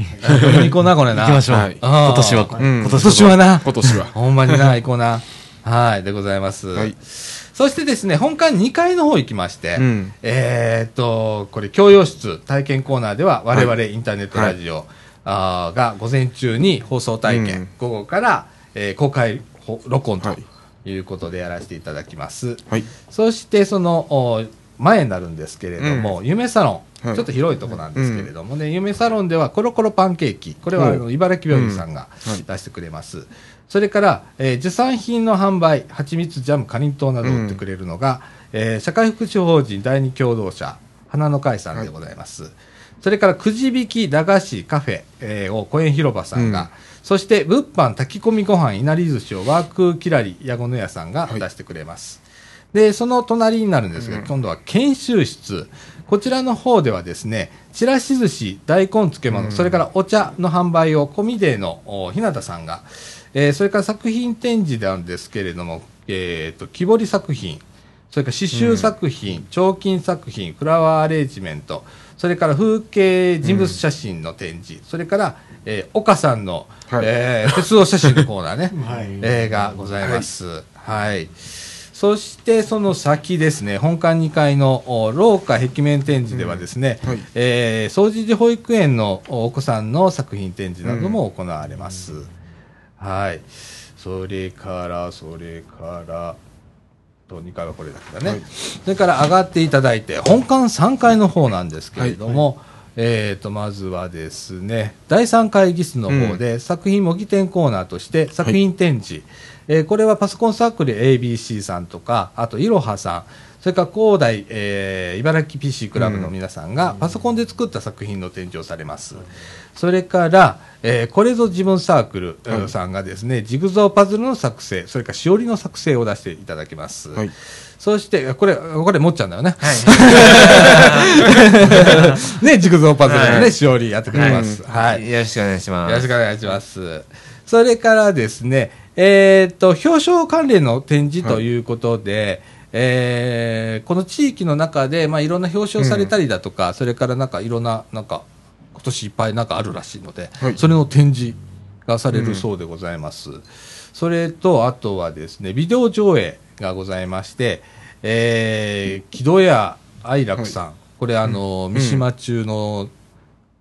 みに行こうな、これな。行きましょう。今年は、うん今今年はな。今年は。ほんまにな、行こうな。はい、でございます。はい。そしてですね、本館2階の方行きまして、うん。えーっと、これ、教養室体験コーナーでは、我々インターネットラジオ、あーが午前中に放送体験、うん。午後から、えー公開ほ録音とはい。いうことでやらせていただきます。はい。そしてそのお前になるんですけれども、夢サロン、はい。ちょっと広いとこなんですけれどもね、夢サロンではコロコロパンケーキ、これはあの茨城病院さんがうん。はい。出してくれます。それから、えー、受産品の販売、蜂蜜、ジャム、かりんとうなどを売ってくれるのが、えー社会福祉法人第二共同社、花の会さんでございます。それから、くじ引き、駄菓子、カフェ、えーを公園広場さんが、うんそして、物販、炊き込みご飯、いなり寿司をワークキラリ、矢後の屋さんがはい出してくれます。で、その隣になるんですが、うん今度は研修室。こちらの方ではですね、ちらし寿司、大根漬物、うんそれからお茶の販売をコミデーのお日向さんが、えーそれから作品展示なんですけれども、えーと、木彫り作品、それから刺繍作品、彫金作品、フラワーアレンジメント、それから風景人物写真の展示、それから、えー岡さんの、はいえー鉄道写真のコーナーね。はい。映画ございます。はい。そしてその先ですね、本館2階のお廊下壁面展示ではですね、はいえー総持寺保育園のおお子さんの作品展示なども行われます。はい。それから、それから、と2階はこれだけだね、はい。それから上がっていただいて、本館3階の方なんですけれども、えー、とまずはですね第3会議室の方で、作品模擬展コーナーとして作品展示、えーこれはパソコンサークル ABC さんとかあといろはさんそれから広大、えー茨城 PC クラブの皆さんがパソコンで作った作品の展示をされます、それから、えーこれぞ自分サークルえーさんがですね、ジグゾーパズルの作成それからしおりの作成を出していただきます、はい。そして、これ、これ、もっちゃんだよね。ね、ジグゾーパズルのね、はいしおりやってくれます。はい。よろしくお願いします。よろしくお願いします。それからですね、えーっと、表彰関連の展示ということで、えーこの地域の中で、まあ、いろんな表彰されたりだとか、それからなんかいろんな、なんか、今年いっぱいなんかあるらしいので、はい。それの展示がされるそうでございます。それと、あとはですね、ビデオ上映がございまして、えー、木戸屋愛楽さん、これあの、三島中の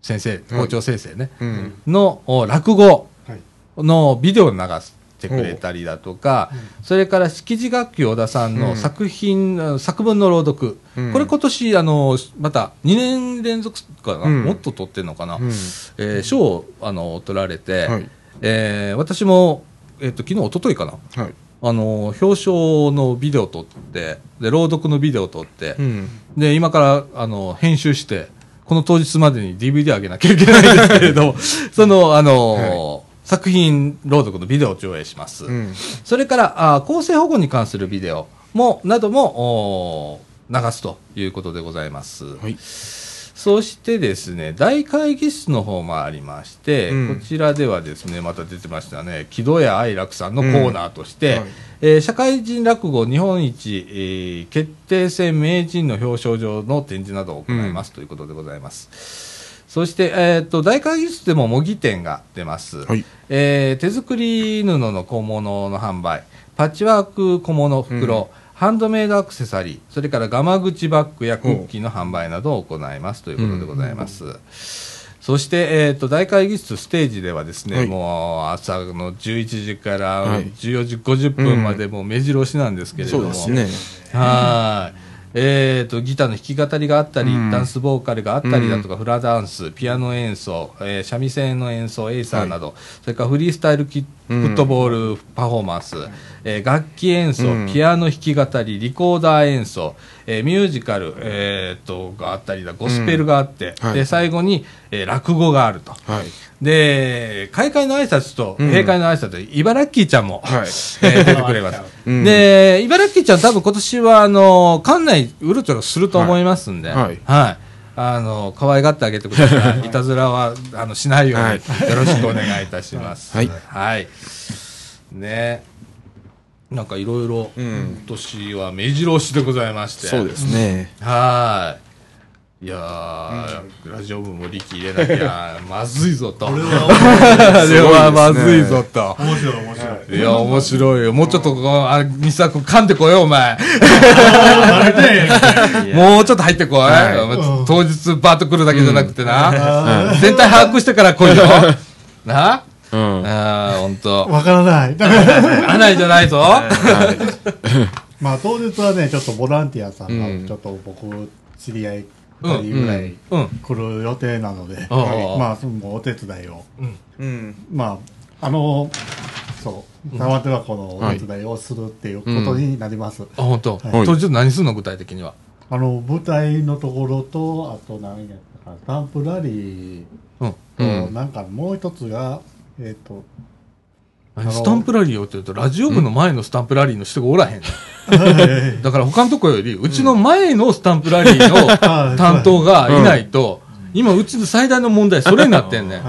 先生、校長先生ね、うん。のお落語はい。のビデオを流してくれたりだとか、それから識字学級小田さんの作品、作文の朗読、うん。これ今年、あの、また2年連続かな、うん。もっと取ってんのかな、うん。えー賞をあの取られて、はい。えー私も、えっと昨日一昨日かな、はい。あの表彰のビデオを撮ってで朗読のビデオを撮って、うん。で今からあの編集してこの当日までに DVD 上げなきゃいけないんですけれどそのあの、作品朗読のビデオを上映します、うん。それからあ構成保護に関するビデオもなどもお流すということでございます、はい。そしてですね、大会議室の方もありまして、うんこちらではですね、また出てましたね、木戸谷愛楽さんのコーナーとして、うんはいえー社会人落語日本一、えー決定戦名人の表彰状の展示などを行います、ということでございます。そして、えー、と大会議室でも模擬店が出ます、はい。えー手作り布の小物の販売、パッチワーク小物袋、ハンドメイドアクセサリー、それからガマ口バッグやクッキーの販売などを行います。ということでございます。そして、えー、と大会議室ステージではですね、はい。もう朝の11時からはい。14時50分までもう目白押しなんですけれども、そうですね。はい。えー、とギターの弾き語りがあったり、うん。ダンスボーカルがあったりだとか、フラダンス、ピアノ演奏、えー三味線の演奏、エイサーなど、それからフリースタイルキフうん。ットボールパフォーマンス、えー楽器演奏、うん。ピアノ弾き語り、リコーダー演奏、えーミュージカル、えー、とがあったりだ、ゴスペルがあって、はい。で最後に、えー落語があると。はい。で、開会の挨拶とうん。閉会の挨拶で、茨城ちゃんも、はい。えー出てくれます。うん。で、茨城ちゃん多分今年は、あの、館内うろちょろすると思いますんで、はい。はい。あの、可愛がってあげてください。いたずらは、あの、しないように、はいよろしくお願いいたします。はいはい。ね。なんかいろいろ、うん今年は目白押しでございまして。そうですね。はい。いやー、ラジオ部も力入れなきゃまずいぞと。これこはれはまずいぞと。面白い面白いいや、面白いよ。もうちょっとこう、あ、西田君噛んでこいよ、お前。もうちょっと入ってこい。はい当日バーッと来るだけじゃなくてな。あ全体把握してから来いよ。な？うん。ああ、ほんーと。わからないだから穴いじゃないぞ。まあ当日はねちょっとボランティアさんうんがちょっと僕知り合い2人ぐらいうん。来る予定なので、ああ。まあそのお手伝いを。うん。まああのそう。玉手箱のお手伝いをするっていうことになります、あ、ほんと。はい。当日何すんの具体的には？あの舞台のところとあと何やったかな。スタンプラリーうん。と、うん。なんかもう一つがえっ、と何スタンプラリーをって言うと、ラジオ部の前のスタンプラリーの人がおらへん。だから他のとこより、うちの前のスタンプラリーの 担当がいないと、今うちの最大の問題、それになってんねん。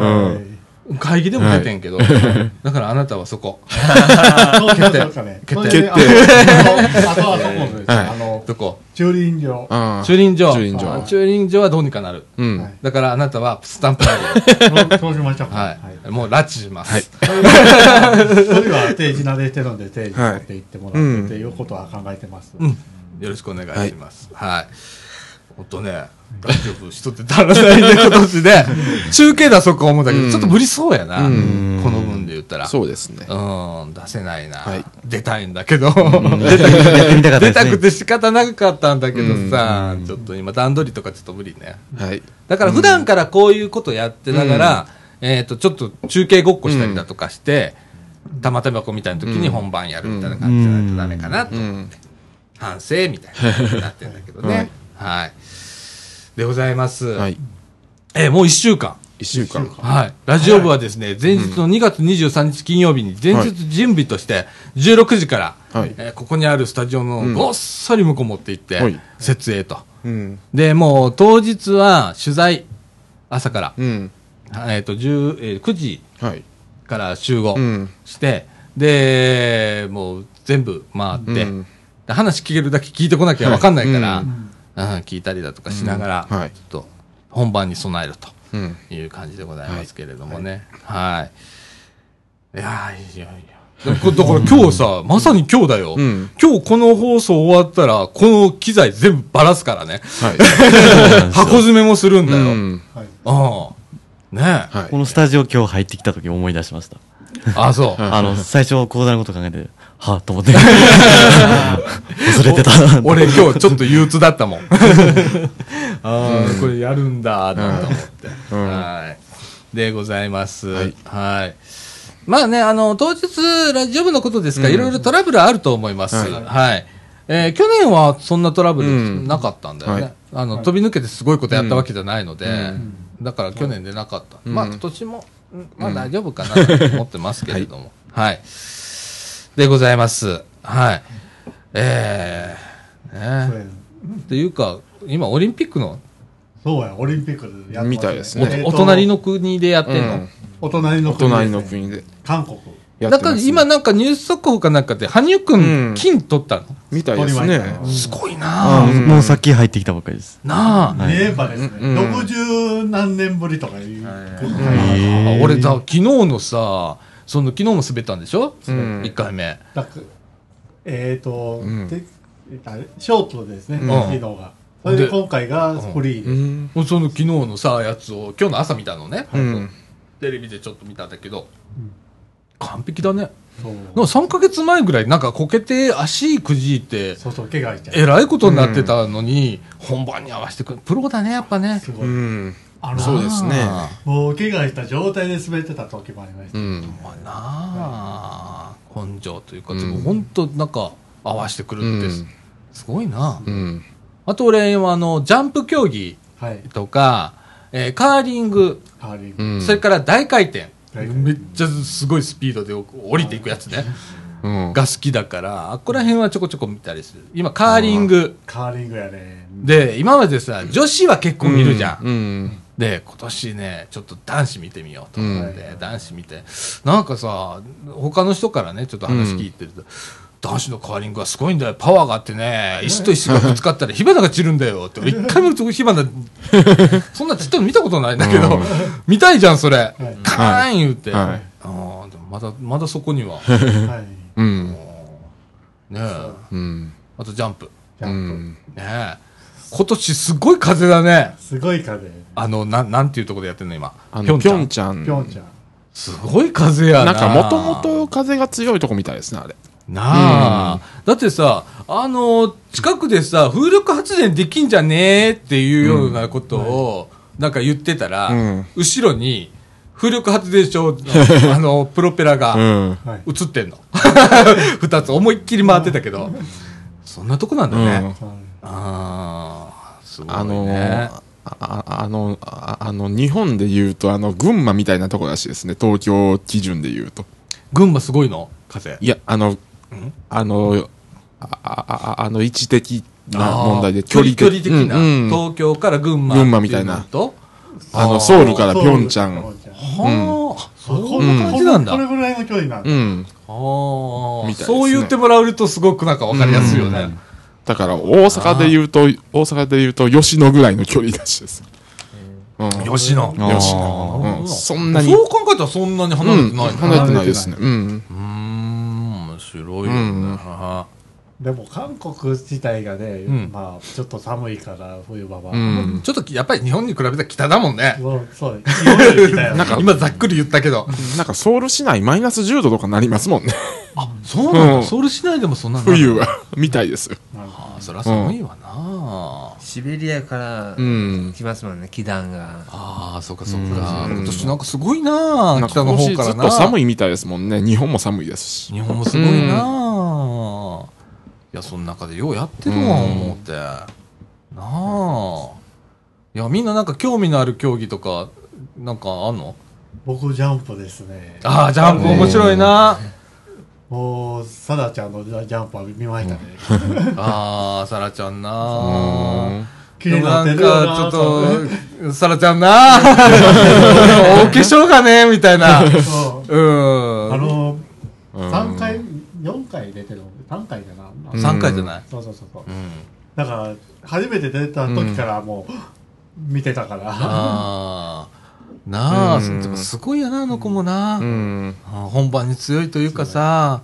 はい会議でも出てんけど、だからあなたはそこ。そうそうそうかね決定それであとはそこです、はいあのどこ駐輪場。駐輪場。駐輪場あ駐輪場はどうにかなる。うん。はいだからあなたはスタンプラリー。そしましょうかはい。もう拉致します。はいそれは定時慣れしてるので定時持って行ってもらってっていうことは考えてます、うん。よろしくお願いします。はい。ほんとね、大丈夫、人って足らないね、今年で。中継出そうか思うんだけど、うんちょっと無理そうやな。うんこの分で言ったら。そうですね。うん、出せないな。はい出たいんだけど。出たくて仕方なかったんだけどさ、うんちょっと今段取りとかちょっと無理ね。はい。だから普段からこういうことやってながら、えっ、と、ちょっと中継ごっこしたりだとかして、玉手箱みたいな時に本番やるみたいな感じじゃないとダメかなと思って、反省みたいな感じになってんだけどね。はい。でございます。はい。えーもう一週間。一週間。はい。ラジオ部はですね、前日の2月23日金曜日に前日準備として16時から、はいえーここにあるスタジオのうんごっそり向こう持って行って、はい設営と。うん。で、もう当日は取材、朝から、うん。えっ、と、10、えー9時はい。から集合うん。して、で、もう全部回って、話聞けるだけ聞いてこなきゃわかんないから、はいうん聞いたりだとかしながら、うんはいちょっと本番に備えると。うん。いう感じでございますけれどもね。はい。い、やーいやいや。だからだから今日さ、まさに今日だよ、うん今日この放送終わったら、この機材全部ばらすからね。はい。箱詰めもするんだよ。うん。はいああ。ねはいこのスタジオ今日入ってきた時思い出しました。あ、そう。あの、最初、講座のこと考えて、はぁ、と思って。忘れてた。俺今日ちょっと憂鬱だったもん。ああ、これやるんだ、なんて思って。うんはい。でございます。はいはい。まあね、あの、当日、ラジオ部のことですから、いろいろトラブルあると思います。はいはい。えー去年はそんなトラブルうんなかったんだよね。はいあの、飛び抜けてすごいことやったわけじゃないので、うんだから去年でなかった。うんまあ今年も、うんまあ大丈夫かなと思ってますけれども。はい。でございます。はい。えー、ね。そうやっていうか、今オリンピックのそうや、オリンピックでやっみたいですね。お隣の国でやってんの、うん。お隣のお国で。すね隣の国で。韓国。やってます、だから今なんかニュース速報かなんかで、羽生くうん。ん金取ったの、みたいですね。すごいあなぁ。もうさっき入ってきたばっかりです。なあ。ですね。うん。60何年ぶりとかい。う。俺さ、昨日のさ、その昨日も滑ったんでしょ、うん1回目。えっと、うんでショートですね、うん昨日が。それで今回がフリーで。うんもうその昨日のさ、やつを、今日の朝見たのね。うんテレビでちょっと見たんだけど、完璧だね。そうなんか3ヶ月前ぐらい、なんかこけて足くじいて、そうそう、怪我しちゃう。えらいことになってたのに、本番に合わせてくる。プロだね、やっぱね。すごい。うんあのそうですねあもう怪我した状態で滑ってた時もありました。うんーまあなあ、根性というか、うんでも本当なんか合わせてくるってす、すごいな。うんあと俺はあの、ジャンプ競技はい。とか、えーカーリング、カーリング。うんそれから大回転。めっちゃすごいスピードで降りていくやつね。うんが好きだから、あっこら辺はちょこちょこ見たりする。今、カーリング。カーリングやね。で、今までさ、女子は結構見るじゃん。うんで、今年ね、ちょっと男子見てみようと思って、うん男子見て。なんかさ、他の人からね、ちょっと話聞いてると、男子のカーリングはすごいんだよ。パワーがあってね、石と石がぶつかったら火花が散るんだよって。俺一回見ると火花、そんな散ったの見たことないんだけど、うん見たいじゃん、それ。はいカーン言うて。はいあーでもまだ、まだそこには。はい。うんねえ。うんあとジャンプ。うジャンプ。んねえ。今年すごい風だね。すごい風。あの、なん、なんていうところでやってんの今。あのピョンちちゃんぴょんちゃん。すごい風やな。なんかもともと風が強いとこみたいですねあれなあ、だってさ、あの、近くでさ、風力発電できんじゃねえっていうようなことを、なんか言ってたら、うん後ろに、風力発電所の、あの、プロペラがうんはい。映ってんの。二つ思いっきり回ってたけど、そんなとこなんだね。ああ、すごいあのね。あああのああの日本で言うとあの群馬みたいなとこらしいですね。東京基準で言うと。群馬すごいの？風。いやあのあのああああの位置的な問題で距離距離的な、うんうん。東京から群馬群馬みたいな。あのソウルからピョンチャン。はあ、そんな感こじなんだ。これぐらいの距離なんだ。うん。ああ、みたいですね。そう言ってもらえるとすごくなんかわかりやすいよね。だから大阪で言うと大阪で言うと吉野ぐらいの距離らしいです、うん、吉野。吉野、うん、そんなに。そう考えたらそんなに離れてない、うん離れてないですね。うん。うーん、面白いよね。うん。はでも韓国自体がね、ん。まあちょっと寒いから冬場は。うん。ちょっとやっぱり日本に比べたら北だもんね。そうそう。夜来たよなんか今ざっくり言ったけど。なんかソウル市内マイナス10度とかなりますもんねあ、そうなんだ。うんソウル市内でもそんなの冬は みたいですよああ、そりゃ寒いわな。シベリアからうん来ますもんね、気団が。ああ、そうかそうか。うん今年なんかすごいななんか北の今年ずっ方からな。と寒いみたいですもんね日本も寒いですし日本もすごいないや、その中でようやってるわ、思って。なあ。いや、みんななんか興味のある競技とか、なんかあんの？僕ジャンプですね。ああ、ジャンプ面白いな。もう、サダちゃんのジャンプは見ましたね。ああ、サラちゃんうな。ん気になってるよなか、ちょっと、サラちゃんな。お化粧がね、みたいな。そううん。あの、うん3回、4回出てる、3回かな。3回じゃない？そうそうそうそうう。ん。だから、初めて出た時からもう、見てたから。ああ。なあ、うん。すごいやな、あの子もな。うん。本番に強いというかさ、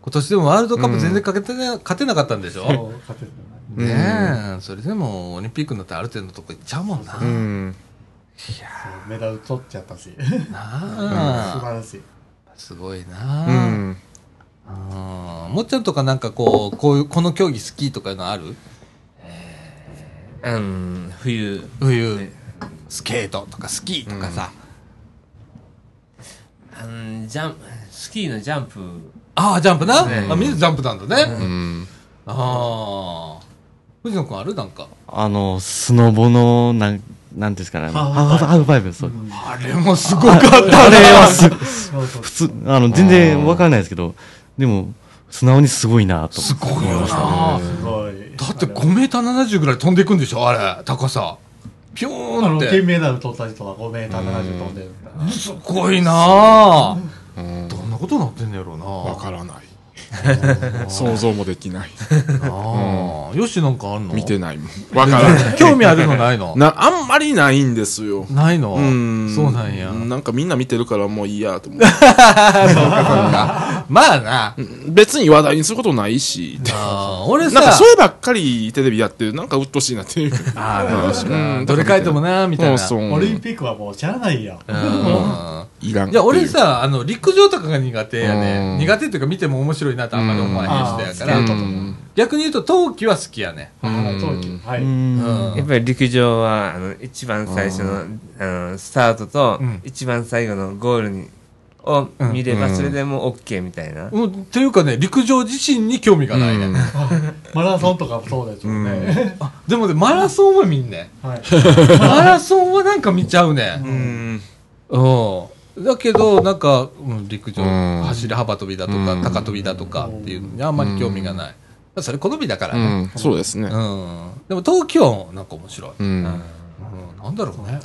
今年でもワールドカップ全然勝てな,、勝てなかったんでしょ？そう勝ててない。ねえ、それでもオリンピックになってある程度のとこ行っちゃうもんな。うん。そうメダル取っちゃったし。素なあ。晴らしい。すごいうな、ん。あー。もっちゃんとかなんかこうこういうこの競技好きとかいうのある？うん冬。冬スケートとかスキーとかさ、あのジャンプスキーのジャンプ。ああジャンプな、ね。あみんなジャンプなんだね、うん。ああ藤野君ある？なんか。あの、スノボの、なん、なんですかね。ハーフハーフフパイプ、そう。あれもすごかったあれはす、普通、あの、全然わからないですけど、でも、素直にすごいなとすごいよ思いましたね。なすごい。だって5メーター70ぐらい飛んでいくんでしょ？あれ高さピョあーンのって。金メダル取った人は5メーター70飛んでるからすごいなあ。うん。どんなことなってんのやろうな。わからない。想像もできない。ああよしなんかあんの？見てないもん。わからない。興味あるのないの？な、あんまりないんですよ。ないの？うん。そうなんやなんかみんな見てるからもういいやと思う。まあな別に話題にすることないし。あー俺なんかさそればっかりテレビやってる、なんか鬱陶しいなっていう。あーなるほどなうんどれ書いてもなみたいな。オリンピックはもうしゃあないやんうんいらん。いや、俺、さ、あの、陸上とかが苦手やね。うん苦手っていうか見ても面白いなとあんまり思わへん人やから。逆に言うと、冬季は好きやね。冬季はい。うん。うん。やっぱり陸上はあの一番最初のあのスタートとうん。一番最後のゴールにを見ればうん。それでもう OK みたいな。うんっていうかね、陸上自身に興味がないね。マラソンとかもそうですよね。あでもね、マラソンは見んね。はい。マラソンはなんか見ちゃうね。うん。うん。だけど、なんか、うん陸上、うん走り幅跳びだとか、うん高跳びだとかっていうのにあんまり興味がない。それ好みだからうね。ん。そうですね。うん。でも、東京なんか面白い。うん。うん、なんだろうね。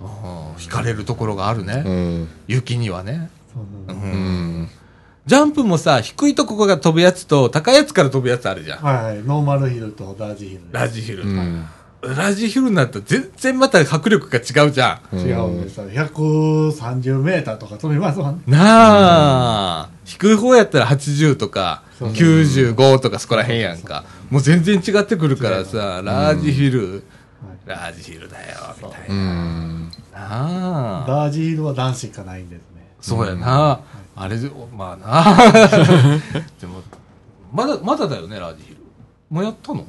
うん惹かれるところがあるね。うん。雪にはね。そうんん。ジャンプもさ、低いとこが飛ぶやつと、高いやつから飛ぶやつあるじゃん。はいはいノーマルヒルとラージヒルラジヒル。うん。ラジヒルになったら全然また迫力が違うじゃ違うんですよ130メーターとか飛びますもん。なあ、低い方やったら80とか、そう95とかそこら辺やんか。もう全然違ってくるからさ、ラージヒル、ラージヒルだよ、みたいうな。ん。なあ。ラージヒルは男子しかないんですねそうやな。あれで、まあな。でも、まだ、まだだよね、ラージヒル。もうやったの？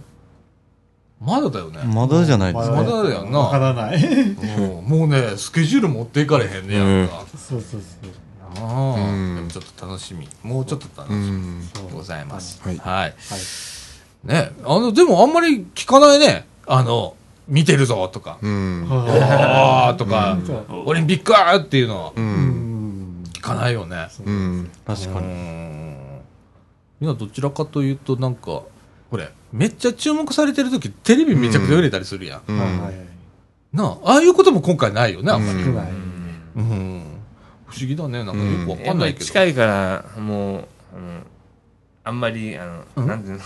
まだだよね。まだじゃないですまか。だだよなわからないうんもうね、スケジュール持っていかれへんねやんか。そうそうそうああうんでもちょっと楽しみ。もうちょっと楽しうん。みでございます。はいはい。はいね、あの、でもあんまり聞かないね。あの、見てるぞとか、うん。ああとかうん、オリンピックーっていうのはう。うんん聞かないよね。うん。う確かに。んいや、どちらかというと、なんか、これ、めっちゃ注目されてる時テレビめちゃくちゃ売れたりするやん。うん。はいはい。なあ、ああいうことも今回ないよね、あんまり。うん。うん。不思議だね、なんかよくわかんないけど。近いからもうあのあんまりあの、うん。なんていうの？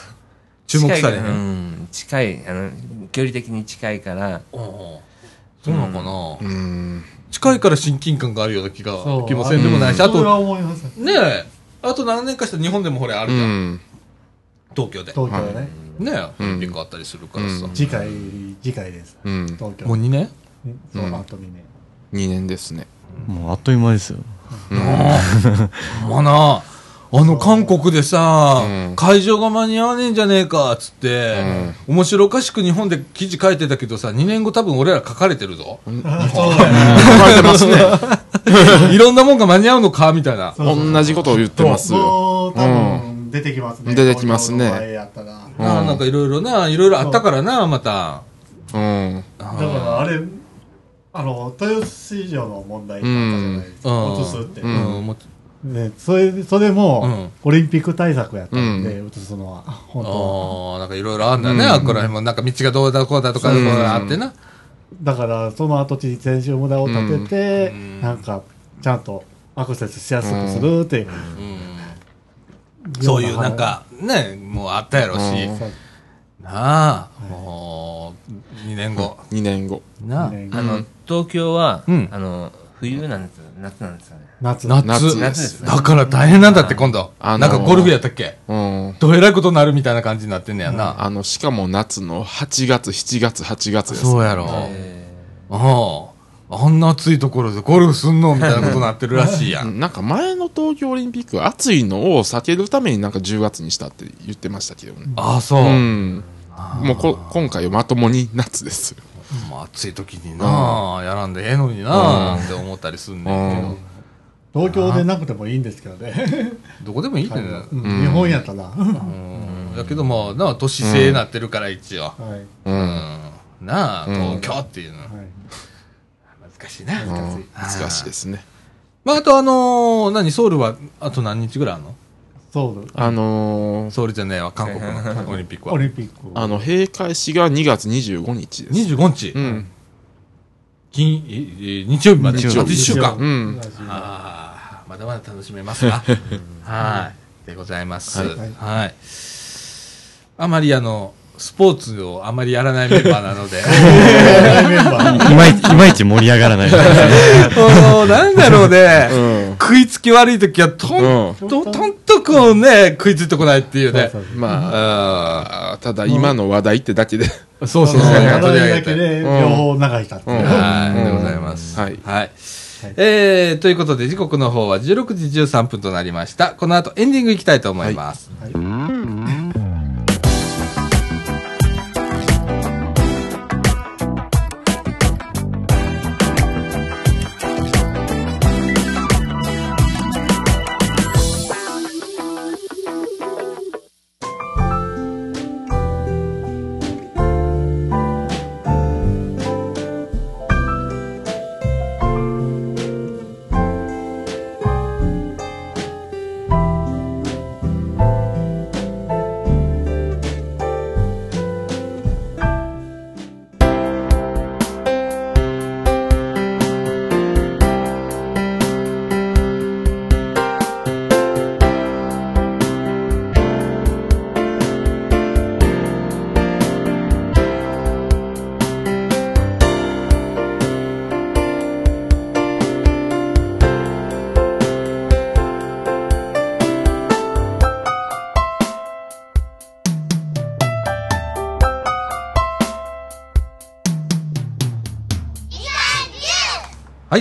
注目されへん。近いうん。近いあの距離的に近いから。ああそうなのかな、うん。近いから親近感があるような気が気もせんでもないし、あと、それは思います。ねえ、あと何年かしたら日本でもほれあるうじゃん、ん。東京で。東京ねねえ、うん。オリンピックあったりするからさ。うん。次回次回です。うん。東京。もう2年？そううん。あと2年。2年ですね。もうあっという間ですよ。まあな、あの韓国でさ、うん。会場が間に合わねえんじゃねえか、つって、面白おかしく日本で記事書いてたけどさ、2年後多分俺ら書かれてるぞ。そうだね。書かれてますね。いろんなもんが間に合うのか、みたいな。そうそう同じことを言ってますよ。出てきますね。出てきますねうん。なあなんかいろいろな、いろいろあったからな、また。うん。だからあれあの豊洲市場の問題だったじゃないですかうん。移すって。うん。ねそれそれうん。もオリンピック対策やったんで移すのは本当はああ、なんかいろいろあんだね、うん。あっこら辺も。なんか道がどうだこうだとか、あってな。だからその跡地に選手村を建ててうん。なんかちゃんとアクセスしやすくするっていう。うんそういうなんか、ね、もうあったやろし。なあ、もう、2年後。2年後。なあ。ねあの東京は、うんあの冬なんですよ夏なんですよね夏夏。夏夏ですねだから大変なんだって、今度。あのーなんかゴルフやったっけ？うん。どえらいことになるみたいな感じになってんねやな。あの、しかも夏の8月、7月、8月です。そうやろ。えああ。あんな暑いところでゴルフすんのみたいなことになってるらしいや。うんんなんか前の東京オリンピック暑いのを避けるためになんか10月にしたって言ってましたけどね。ああ、そう。うん。もうこ今回はまともに夏ですよ。まあ、暑い時になあ、やらんでええのになあって思ったりすんねんけど。東京でなくてもいいんですけどね。どこでもいいねんな。うん日本やったら。はうん。やけどまあ、なあ、都市制になってるから一応。い。う。うんん。なあ、うん東京っていうの。はい難しいな。うん難しいですね。まあ、あとあのー何、ソウルはあと何日ぐらいあるの？そうあのー、ソウルじゃねえわ、韓国の オリンピックは。オリンピック。あの、閉会式が2月25日です。25日、うん。金、ええ日曜日まで？日曜日あと1週間。うん。ああ、まだまだ楽しめますが。はい。でございます。ははいい。あまりあの、スポーツをあまりやらないメンバーなので。いまいち、いまいち盛り上がらない。なんだろうね、うん。食いつき悪い時はとんうと、とんとこうね、食いついてこないっていうね。まああ、ただ今の話題ってだけで。あ そうそうそう、話題。だけで両方流したっていううんはい、でございます。はいはい。えー、ということで時刻の方は16時13分となりました。この後エンディングいきたいと思います。はい、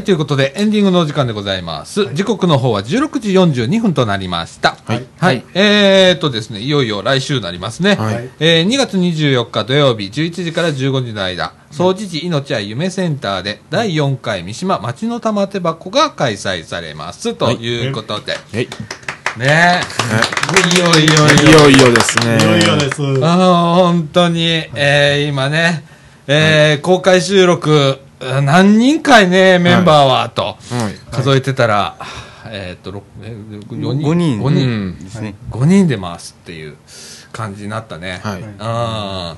ということで、エンディングのお時間でございます。時刻の方は16時42分となりました。はい。はい。えーっとですね、いよいよ来週になりますね。はいえー2月24日土曜日、11時から15時の間、総持寺命愛夢センターで、第4回三島町の玉手箱が開催されます。ということで。はい。ねえ。いよいよいよいよですね。いよいよです。ああ、本当に、えー今ね、えー公開収録、あ何人かいね、メンバーは、と、はい。数えてたら、えーっと、ろえー4人？5人5人。うんですね。5人で回すっていう感じになったね。はい。うん。ま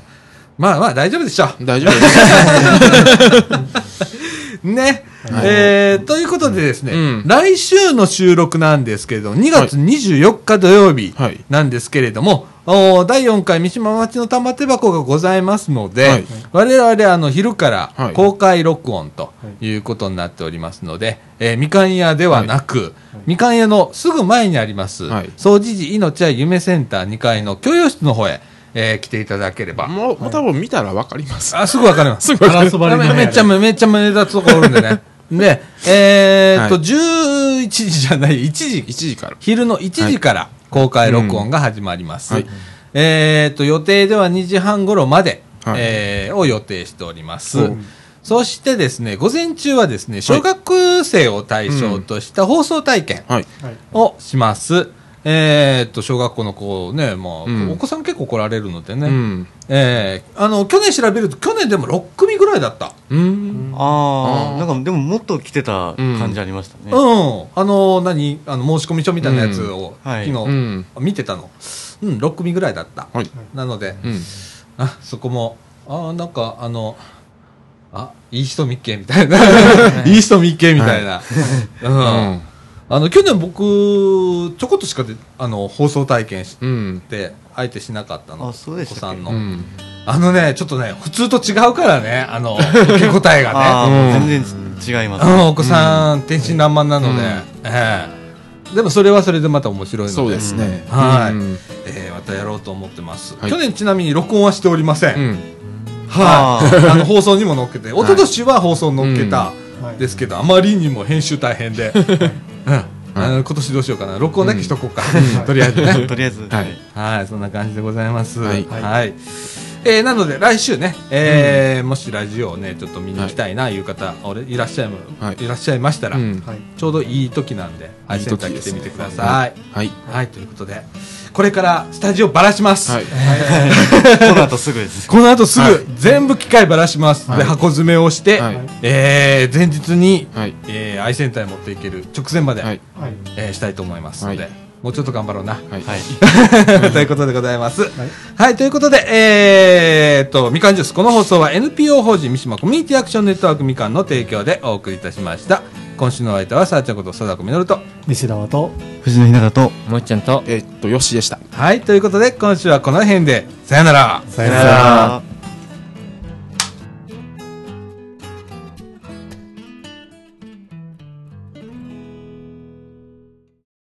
あまあ大丈夫でしょ大丈夫です。う。ね。えーということでですね、うん。来週の収録なんですけれども、2月24日土曜日はい。なんですけれども、おー第4回三島町の玉手箱がございますので、はい。我々あの昼からはい。公開録音とい。うことになっておりますので、えーみかん屋ではなく、みかん屋のすぐ前にあります、はい。総持寺命や夢センター2階の教養室の方へ、えー来ていただければ。もう、もう多分見たらわかります。あ、すぐわかります。ガラス張りの部屋でめめっちゃ、めっちゃ目立つところおるんでね。で、えーっと、はい11時じゃない、1時1。時から。昼の1時から公開録音が始まります。はいえーっと、予定では2時半頃まで、はいえーを予定しております。うんそしてですね、午前中はですね、小学生を対象とした放送体験はい。をします。えーっと、小学校の子ね、まあ、うんお子さん結構来られるのでね、うん。えーあの、去年調べると、去年でも6組ぐらいだった。うん。ああ、なんかでももっと来てた感じありましたね。うん。あの、何？あの、申し込み書みたいなやつを、うんはい昨日、うん見てたの。うん、6組ぐらいだった。はい。なので、うん。あ、そこも、あなんか、あの、あ、いい人見っけみたいな。いい人見っけみたいな。うん。うん。あの、去年僕、ちょこっとしかで、あの、放送体験しうん。て、相手しなかったの。お子さんの。うん。あのね、ちょっとね、普通と違うからね、あの、受け答えがね。全然違います。うん、お子さん、天真爛漫なので、うんええでもそれはそれでまた面白いので、そうですね。はいうんええまたやろうと思ってます、はい去年ちなみに録音はしておりません。うん。はい。あ の、放送にも載っけて、一昨年は放送に載っけた、はいですけど、あまりにも編集大変で、うん。あの今年どうしようかな。録音だけしとこうか、とりあえずね。とりあえず、はい。はいそんな感じでございます。はい。はい。えーなので来週ね、えーもしラジオをねちょっと見に行きたいないう方、俺いらっしゃい,、はい。い、らっしゃいましたら、うん。はい。ちょうどいい時なんで、はい、いいセンター時です来てみてください。はい。はい、ということで、これからスタジオばらします。はいこの後すぐです。この後すぐ、はい全部機械ばらします。で、箱詰めをして、はいえー前日に、はいえーアイセンターに持っていける直前まで、はいはいえーしたいと思いますので、はいもうちょっと頑張ろうな。はいはい。ということでございます。はい、ということで、えーっと、みかんジュース、この放送は NPO 法人三島コミュニティアクションネットワークみかんの提供でお送りいたしました。今週のお相手は、さあちゃんこと貞子みのると。西田と藤野ひなたと、もっちゃんとえーっとよしでしたはい、ということで、今週はこの辺で、さよなら。ささよなら。